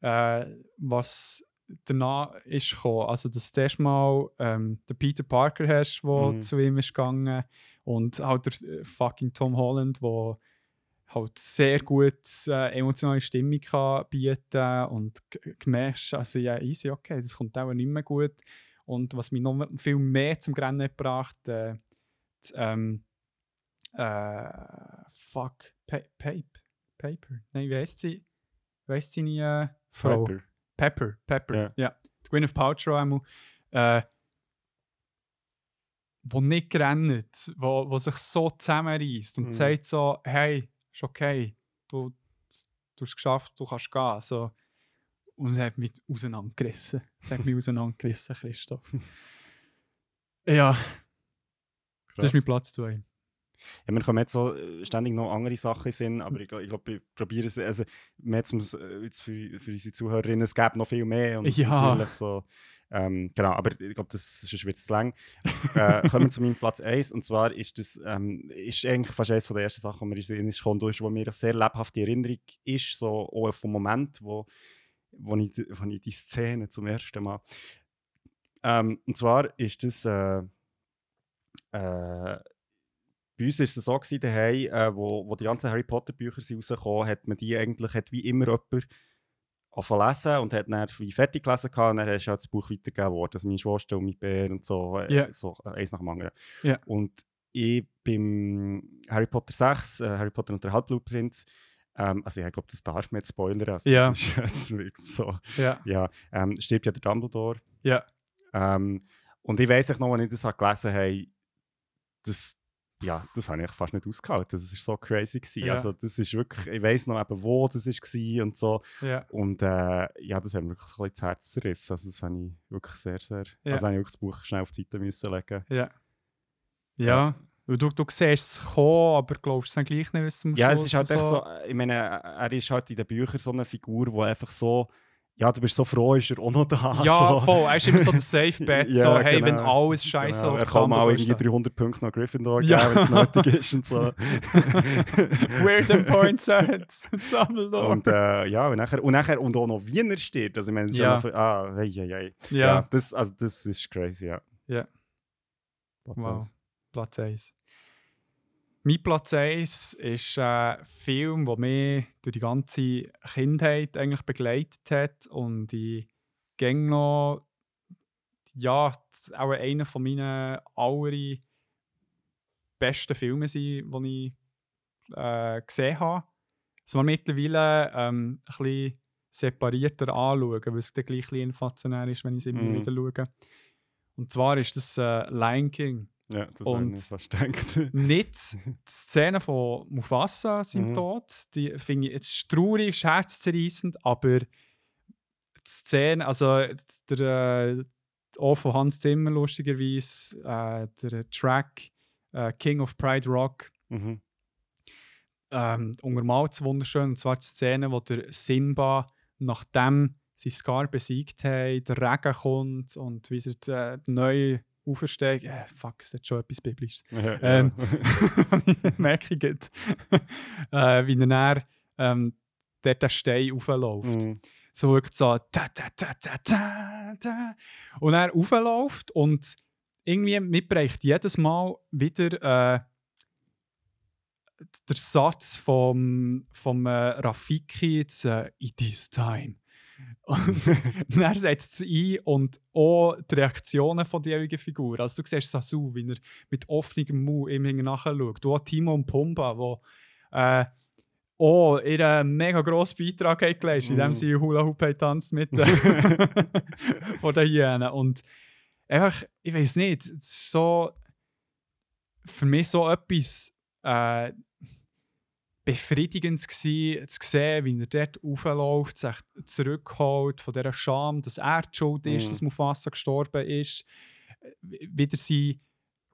äh, was danach ist gekommen, also dass du zuerst mal ähm, den Peter Parker hast, der Mhm. zu ihm ist gegangen und halt der äh, fucking Tom Holland, der halt sehr gut äh, emotionale Stimmung kann bieten und gemerkt, also ja, easy, okay, das kommt auch nicht mehr gut. Und was mich noch viel mehr zum Grennen hat gebracht, äh, das, ähm, äh, fuck, pa Pape, Paper, nein, wie heißt sie? Wie heisst seine äh, Frau? Piper. Pepper, Pepper, Ja. ja. Die Gwyneth Paltrow einmal, äh, wo nicht rennt, wo, wo sich so zusammenreißt und Mhm. sagt so, hey, ist okay, du, du hast es geschafft, du kannst gehen. So. Und es hat mich auseinandergerissen. Es hat mich (laughs) auseinandergerissen, Christoph. Ja, das Krass. ist mein Platz 2. Ja, wir kommen jetzt so äh, ständig noch andere Sachen Sinn, aber ich, ich glaube, ich probiere es, also zum, äh, jetzt für, für unsere Zuhörerinnen, es gäbe noch viel mehr und Ja. natürlich so, Ähm, genau, aber ich glaube, das ist jetzt zu lang. äh, (laughs) kommen wir zu meinem Platz 1. Und zwar ist das ähm, ist eigentlich fast eines der ersten Sachen, die mir in den Sinn ist, wo mir eine sehr lebhafte Erinnerung ist, so auch vom Moment, wo, wo, ich, wo ich die Szene zum ersten Mal. Ähm, und zwar ist das. Äh, äh, bei uns war es so, gewesen, daheim, äh, wo, wo die ganzen Harry Potter Bücher rausgekommen hat man die eigentlich, hat wie immer jemand angefangen lesen und hat dann wie fertig gelesen gehabt, und dann ist halt das Buch weitergegeben worden. Also meine Schwester und mein Bär und so, äh, Ja. so äh, eins nach dem anderen. Ja. Und ich beim Harry Potter 6, äh, Harry Potter und der Halbblutprinz, ähm, also ich glaube, das darf man jetzt spoilern, also Ja. das ist (laughs) jetzt wirklich so, Ja, ja, ähm, stirbt ja der Dumbledore. ja, Ähm, und ich auch noch, als ich das gelesen habe, das, ja, das habe ich fast nicht ausgehalten. Das war so crazy. Gewesen. Ja. Also, das ist wirklich, ich weiss noch eben, wo das war und so. ja. Und äh, ja, das hat mir wirklich ein bisschen das Herz zerrissen. Also, das habe ich wirklich sehr, sehr. Ja. Also, habe ich wirklich das Buch schnell auf die Seite müssen legen. Ja. Ja. Weil Du, du siehst es kommen, aber glaubst es dann gleich nicht, was zum Ja, es ist halt echt so. so, ich meine, er ist halt in den Büchern so eine Figur, die einfach so, ja, du bist so froh, ist er auch noch da. Ja, so. voll. Er ist immer so (laughs) das Safe Bet. Ja, so, hey, wenn genau. alles scheiße Genau. Er kann mal Dumbledore irgendwie ist da. 300 Punkte nach Gryffindor Ja. geben, wenn es nötig ist und so. (laughs) Where the points at? (laughs) Dumbledore. Und äh, ja, und nachher, und nachher und auch noch Wiener steht. Also ich meine, es ist Ja. noch, ah, hey, hey, hey. ja, ja. das, also das ist crazy, ja. Ja. Platz Wow. eins. Platz 1. Mein Platz 1 ist ein Film, der mich durch die ganze Kindheit eigentlich begleitet hat und ich ging noch, ja, auch einer von meinen aller besten Filme sind, die ich äh, gesehen habe. Es war mittlerweile ähm, ein bisschen separierter anschauen, weil es dann gleich ein bisschen inflationär ist, wenn ich es immer Mhm. wieder schaue. Und zwar ist das äh, Lion King. Ja, das Und- gedacht. (laughs) Nicht die Szene von Mufasa, seinem Mhm. Tod, die finde ich jetzt traurig, ist herzzerreißend, aber die Szene, also der, äh, auch von Hans Zimmer lustigerweise, äh, der Track äh, King of Pride Rock, Mhm. ähm, untermalt es wunderschön. Und zwar die Szene, wo der Simba, nachdem sie Scar besiegt haben, der Regen kommt und wie er äh, neu aufersteigt. Äh, fuck, es hat schon etwas Biblisches. Ja, Ähm, ja. merke ich jetzt. (laughs) äh, wie er dann ähm, dort den Stein raufläuft. Mhm. So wirklich so ta, ta, ta, ta, ta, ta. und er raufläuft und irgendwie mitbrächt jedes Mal wieder äh, der Satz vom, vom äh, Rafiki, jetzt, äh, «It is time». Und (laughs) dann setzt es ein und auch die Reaktionen von der jeweiligen Figur. Also du siehst Sasu, wie er mit offenem Mund ihm nachschaut. Du hast Timo und Pumba, wo äh, auch ihren mega grossen Beitrag haben geleistet, indem Mhm. sie Hula Hoop tanzt mit (laughs) den (laughs) von den Hyänen. Und einfach, ich weiß nicht, es ist so für mich so etwas äh, befriedigend gsi, zu sehen, wie er dort raufläuft, sich zurückholt von dieser Scham, dass er die Schuld ist, Mhm. dass Mufasa gestorben ist, äh, wieder sein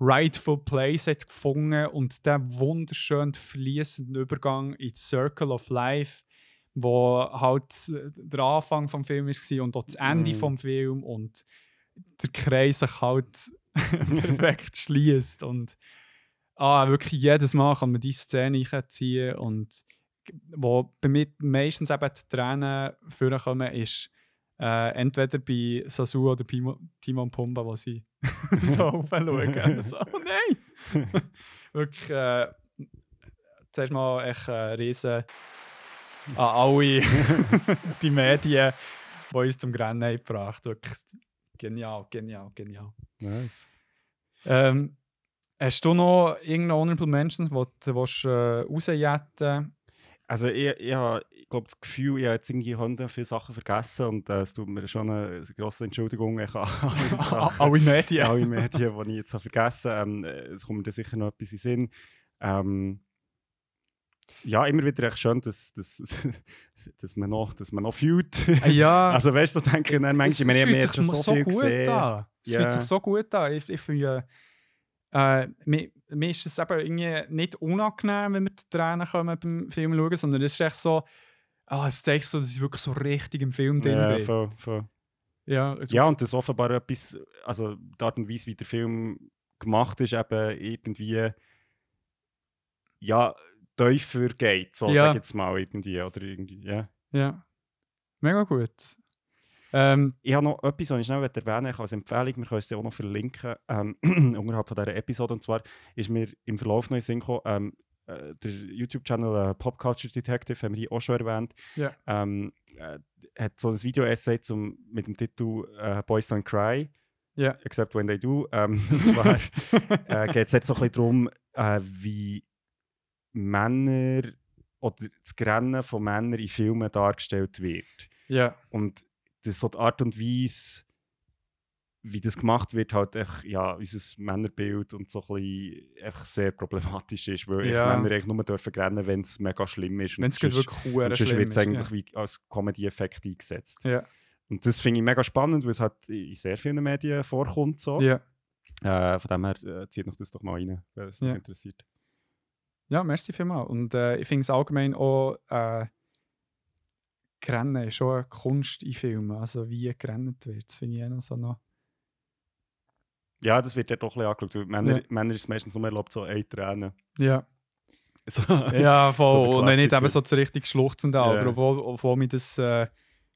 rightful place hat gefunden und der wunderschön fließenden Übergang in die Circle of Life, wo halt der Anfang vom Film war und auch das Ende Mhm. vom Film und der Kreis sich halt (laughs) perfekt schließt und ah, wirklich jedes Mal kann man diese Szene einziehen und wo bei mir meistens eben die Tränen vorkommen, ist äh, entweder bei Sasu oder Pimo, Timon Pumba, wo sie (laughs) so (laughs) aufschauen. so, oh nein! (laughs) wirklich, äh, zuerst mal echt ein riesen an alle die Medien, die uns zum Grennen haben gebracht Wirklich genial, genial, genial. Nice. Ähm, hast du noch irgendeine Honorable Mentions, die du äh, rausjetten Also ich, ich, habe- ich glaube, das Gefühl, ich habe jetzt irgendwie hundert viele Sachen vergessen und äh, es tut mir schon eine, eine grosse Entschuldigung ich (laughs) (laughs) alle Medien. alle Medien, die ich jetzt habe vergessen habe. Ähm, äh, es kommt mir da sicher noch etwas in Sinn. Ähm, ja, immer wieder echt schön, dass, dass, (laughs) dass, man noch, dass man noch fühlt. Ah, ja, also weißt du, denke ich dann manchmal, es, ich meine, es habe fühlt jetzt sich schon so, so viel gut gesehen. an. Es Ja. fühlt sich so gut an. Ich, ich finde, äh, mir, mir ist es eben irgendwie nicht unangenehm, wenn wir die Tränen kommen beim Film schauen, sondern es ist echt so, ah, es zeigt so, dass ich wirklich so richtig im Film drin Ja, bin. voll, voll. Ja, Ja, und das offenbar etwas, also die Art und Weise, wie der Film gemacht ist, eben irgendwie, ja, tiefer geht, so Ja. sag ich jetzt mal irgendwie, oder irgendwie, ja. ja. Mega gut. Ähm, Ich habe noch etwas, was ich schnell erwähnen möchte, als Empfehlung, wir können es auch noch verlinken, ähm, (clears throat) unterhalb von dieser Episode, und zwar ist mir im Verlauf noch in Sinn gekommen, ähm, äh, der YouTube-Channel äh, Pop Culture Detective, haben wir hier auch schon erwähnt, Ja. ähm, äh, hat so ein Video-Essay zum, mit dem Titel äh, Boys Don't Cry, Ja. except when they do, ähm, (laughs) und zwar äh, (laughs) geht es jetzt so ein bisschen darum, äh, wie Männer oder das Grennen von Männern in Filmen dargestellt wird. ja, Und das so die Art und Weise, wie das gemacht wird, halt echt, ja, unser Männerbild und so ein bisschen einfach sehr problematisch ist, weil Ja. Männer eigentlich nur dürfen rennen, wenn es mega schlimm ist. wenn es wirklich und schlimm wird es eigentlich wie als Comedy-Effekt eingesetzt. ja. ja. Und das finde ich mega spannend, weil es halt in sehr vielen Medien vorkommt. So. Ja. Äh, von dem her äh, zieht noch das doch mal rein, wenn es Ja. dich interessiert. Ja, merci vielmals. Und äh, ich finde es allgemein auch, äh, Rennen ist schon eine Kunst in Filmen. Also wie gerannt wird, das finde ich auch noch so noch. Ja, das wird ja doch ein bisschen angeschaut. Männer, Ja. Männer ist es meistens nur erlaubt, so eine Träne. Ja, (laughs) So. ja voll. der Und wenn nicht eben so das richtig schluchzende aber Ja. obwohl, obwohl mich das äh,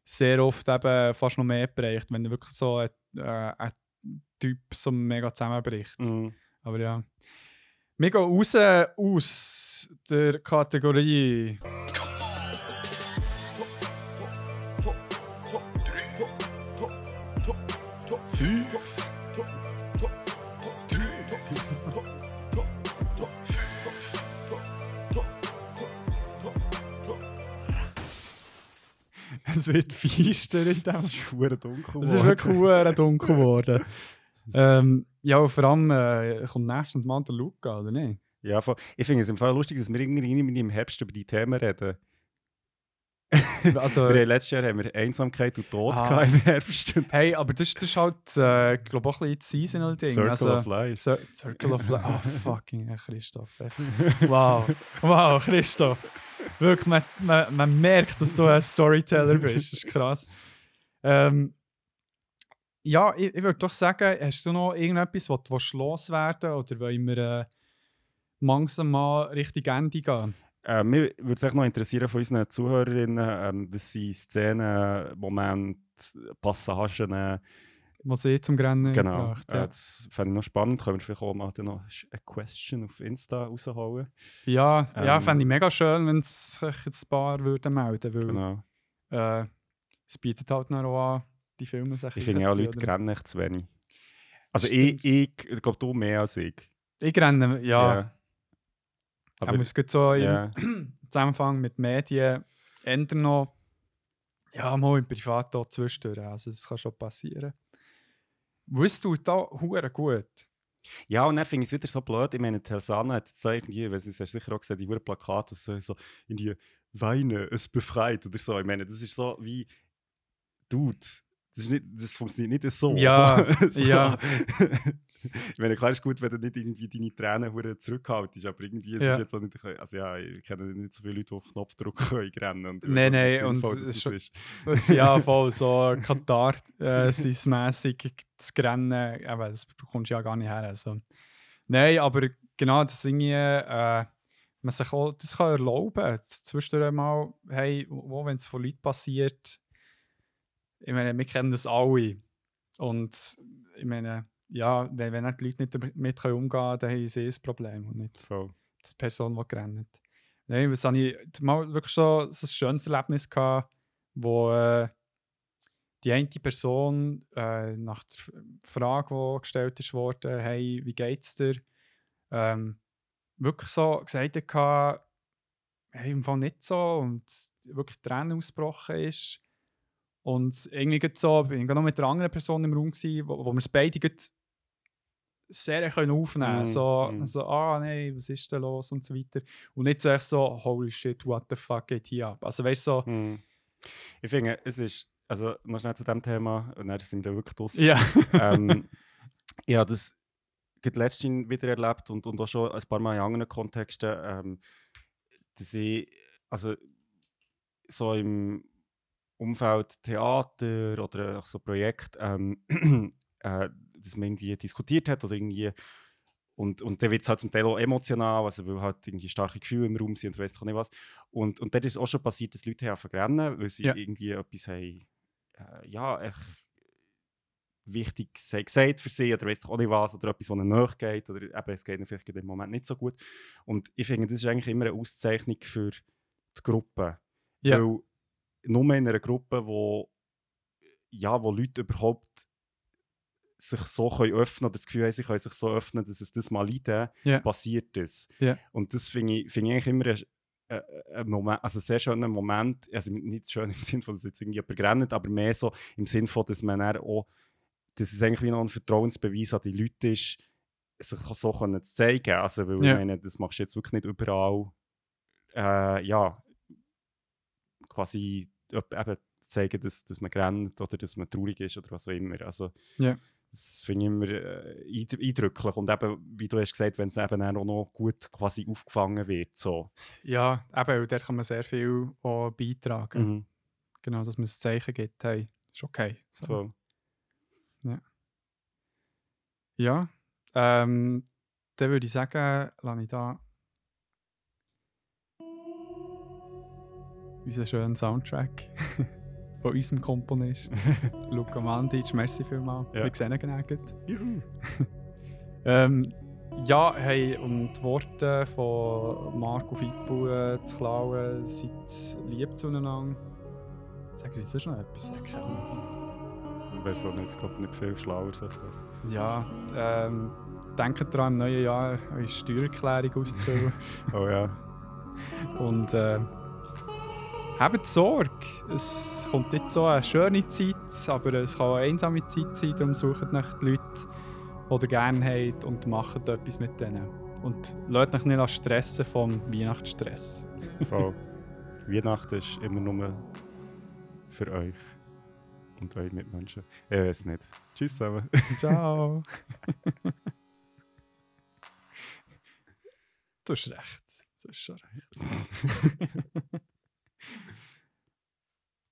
sehr oft eben fast noch mehr prägt, wenn wirklich so ein, äh, ein Typ so mega zusammenbricht. Mhm. Aber ja. Wir gehen raus aus der Kategorie. Es wird feister in dem. Es ist verdammt dunkel. Es ist wirklich hure dunkel geworden. (laughs) ähm, ja, vor allem äh, kommt nächstens mal der Luca, oder nicht? Ja, voll. ich finde es im Fall lustig, dass wir irgendwie irgendwie im Herbst über die Themen reden. (laughs) Also, wir haben letztes Jahr haben wir Einsamkeit und Tod Ah. gehabt im Herbst. (laughs) Hey, aber das, das ist halt, äh, glaube ich, auch ein bisschen das Seasonal-Ding. Circle also, of Life. Cir Circle of Life. Ah, (laughs) fucking Christoph. Wow. Wow, Christoph. Wirklich, man, man, man merkt, dass du ein Storyteller bist. Das ist krass. Ähm, ja, ich, ich würde doch sagen, hast du noch irgendetwas, was du willst loswerden Oder wollen wir äh, langsam mal Richtung Ende gehen? Äh, mir würde es noch interessieren von unseren Zuhörerinnen, ähm, was sind Szenen, Momente, Passagen, äh, Was sie zum Rennen genau. gebracht Äh, ja. das fände ich noch spannend. Können wir vielleicht auch mal noch eine Question auf Insta rausholen. Ja, ja Ähm, fände ich mega schön, wenn es sich ein paar würden melden würden. Genau. Äh, es bietet halt noch auch an, die Filme sich Ich finde auch Leute oder? rennen echt zu wenig. Also Stimmt. ich, ich, ich glaube, du mehr als ich. Ich renne, ja. Aber, Aber es geht so im. (clears throat) Zusammenhang mit Medien ändern noch. Ja, mal im Privat auch zwischendurch. Also, das kann schon passieren. Wusst du da hure gut? Ja, und dann finde ich es wieder so blöd. Ich meine, Telsana hat jetzt irgendwie, weil es hast sicher auch gesehen, die Huren Plakate, so, so in die Weine, es befreit oder so. Ich meine, das ist so wie, Dude, das, nicht, das funktioniert nicht so. Ja, (laughs) so. ja. (laughs) ich meine, klar ist gut, wenn du nicht irgendwie deine Tränen zurückhaltest, aber irgendwie, es Ja. ist jetzt auch nicht, also ja, ich kenne nicht so viele Leute, die auf Knopfdruck (laughs) können rennen. Und Nein, nein, und es das ist schon- ist. Das ist ja (laughs) voll so Katar äh, zu rennen. Aber das bekommst du ja gar nicht her. Also. Nein, aber genau das Ding, äh, man sich auch, das kann erlauben. Zwischendurch mal, hey, wo, wenn es von Leuten passiert, ich meine, wir kennen das alle. Und ich meine, ja, wenn, wenn die Leute nicht damit umgehen können, dann haben sie ein Problem und nicht So. die Person, die gerannt Nein, was habe ich mal wirklich so, so ein schönes Erlebnis gehabt, wo äh, die eine Person äh, nach der Frage, die gestellt ist worden, hey, wie geht's dir, ähm, wirklich so gesagt hat, hey, im Fall nicht so und wirklich Tränen ausgebrochen ist. Und irgendwie so, bin ich gerade noch mit einer anderen Person im Raum gewesen, wo, wo wir es beide sehr können aufnehmen Mm, so, mm. so, ah nein, was ist denn los und so weiter. Und nicht so echt so, holy shit, what the fuck geht hier ab. Also weißt du, so, Hm. Ich finde, es ist, also noch schnell zu dem Thema, und dann sind wir wirklich draussen. ja. (laughs) ähm, (laughs) ich habe das gerade letztens wieder erlebt und, und auch schon ein paar Mal in anderen Kontexten, ähm, dass ich, also so im Umfeld Theater oder so Projekte, ähm, (clears throat) äh, dass man irgendwie diskutiert hat oder irgendwie und, und dann wird es halt zum Teil auch emotional, also weil halt irgendwie starke Gefühle im Raum sind und weiss auch nicht was. Und, und dann ist auch schon passiert, dass Leute haben verrennen, weil sie Ja. irgendwie etwas haben, äh, ja, echt wichtig gesagt für sie oder weiss auch nicht was oder etwas, was ihnen nachgeht oder eben, es geht ihnen vielleicht in dem Moment nicht so gut. Und ich finde, das ist eigentlich immer eine Auszeichnung für die Gruppe. Ja. Weil nur in einer Gruppe, wo, ja, wo Leute überhaupt sich so können öffnen das Gefühl haben, sie können sich so öffnen, dass es das mal leiden, Ja. passiert das. Ja. Und das finde ich, finde ich eigentlich immer ein, ein, ein Moment, also ein sehr schöner Moment, also nicht schön im (laughs) Sinne von, dass jetzt irgendwie jemand rennt, aber mehr so im Sinne von, dass man auch, dass es eigentlich wie noch ein Vertrauensbeweis an die Leute ist, sich so können zu zeigen. Also, weil Ja. ich meine, das machst du jetzt wirklich nicht überall, äh, ja, quasi eben zeigen, dass, dass man rennt oder dass man traurig ist oder was auch immer. Also, Ja. das finde ich immer äh, eindr- eindrücklich. Und eben, wie du hast gesagt, wenn es eben auch noch gut quasi aufgefangen wird. So. Ja, eben, da kann man sehr viel auch beitragen. Mhm. Genau, dass man ein Zeichen gibt, hey, ist okay. So. Voll. Ja, ähm, dann würde ich sagen, lasse ich da unseren schönen Soundtrack (laughs) von unserem Komponist (laughs) Luca Mandic. Merci vielmals. Ja. Wir sehen ihn gut. Juhu. (laughs) Ähm, ja, hey, um die Worte von Marco Fippo äh, zu klauen, seid lieb zueinander. Sagen Sie sonst noch etwas? Sag ich auch nicht. Ich weiß auch nicht, ich glaube nicht viel schlauer als das. Ja, ähm, denkt daran, im neuen Jahr eure Steuererklärung auszufüllen. Oh ja. Und äh, habt Sorge. Es kommt nicht so eine schöne Zeit, aber es kann auch eine einsame Zeit sein. Darum sucht nach die Leute, die ihr gerne habt und macht etwas mit denen. Und lasst euch nicht stressen vom Weihnachtsstress. Voll. Weihnachten ist immer nur für euch und eure Mitmenschen. Ich weiß nicht. Tschüss zusammen. Ciao. (laughs) du hast recht. Du hast schon recht. (laughs)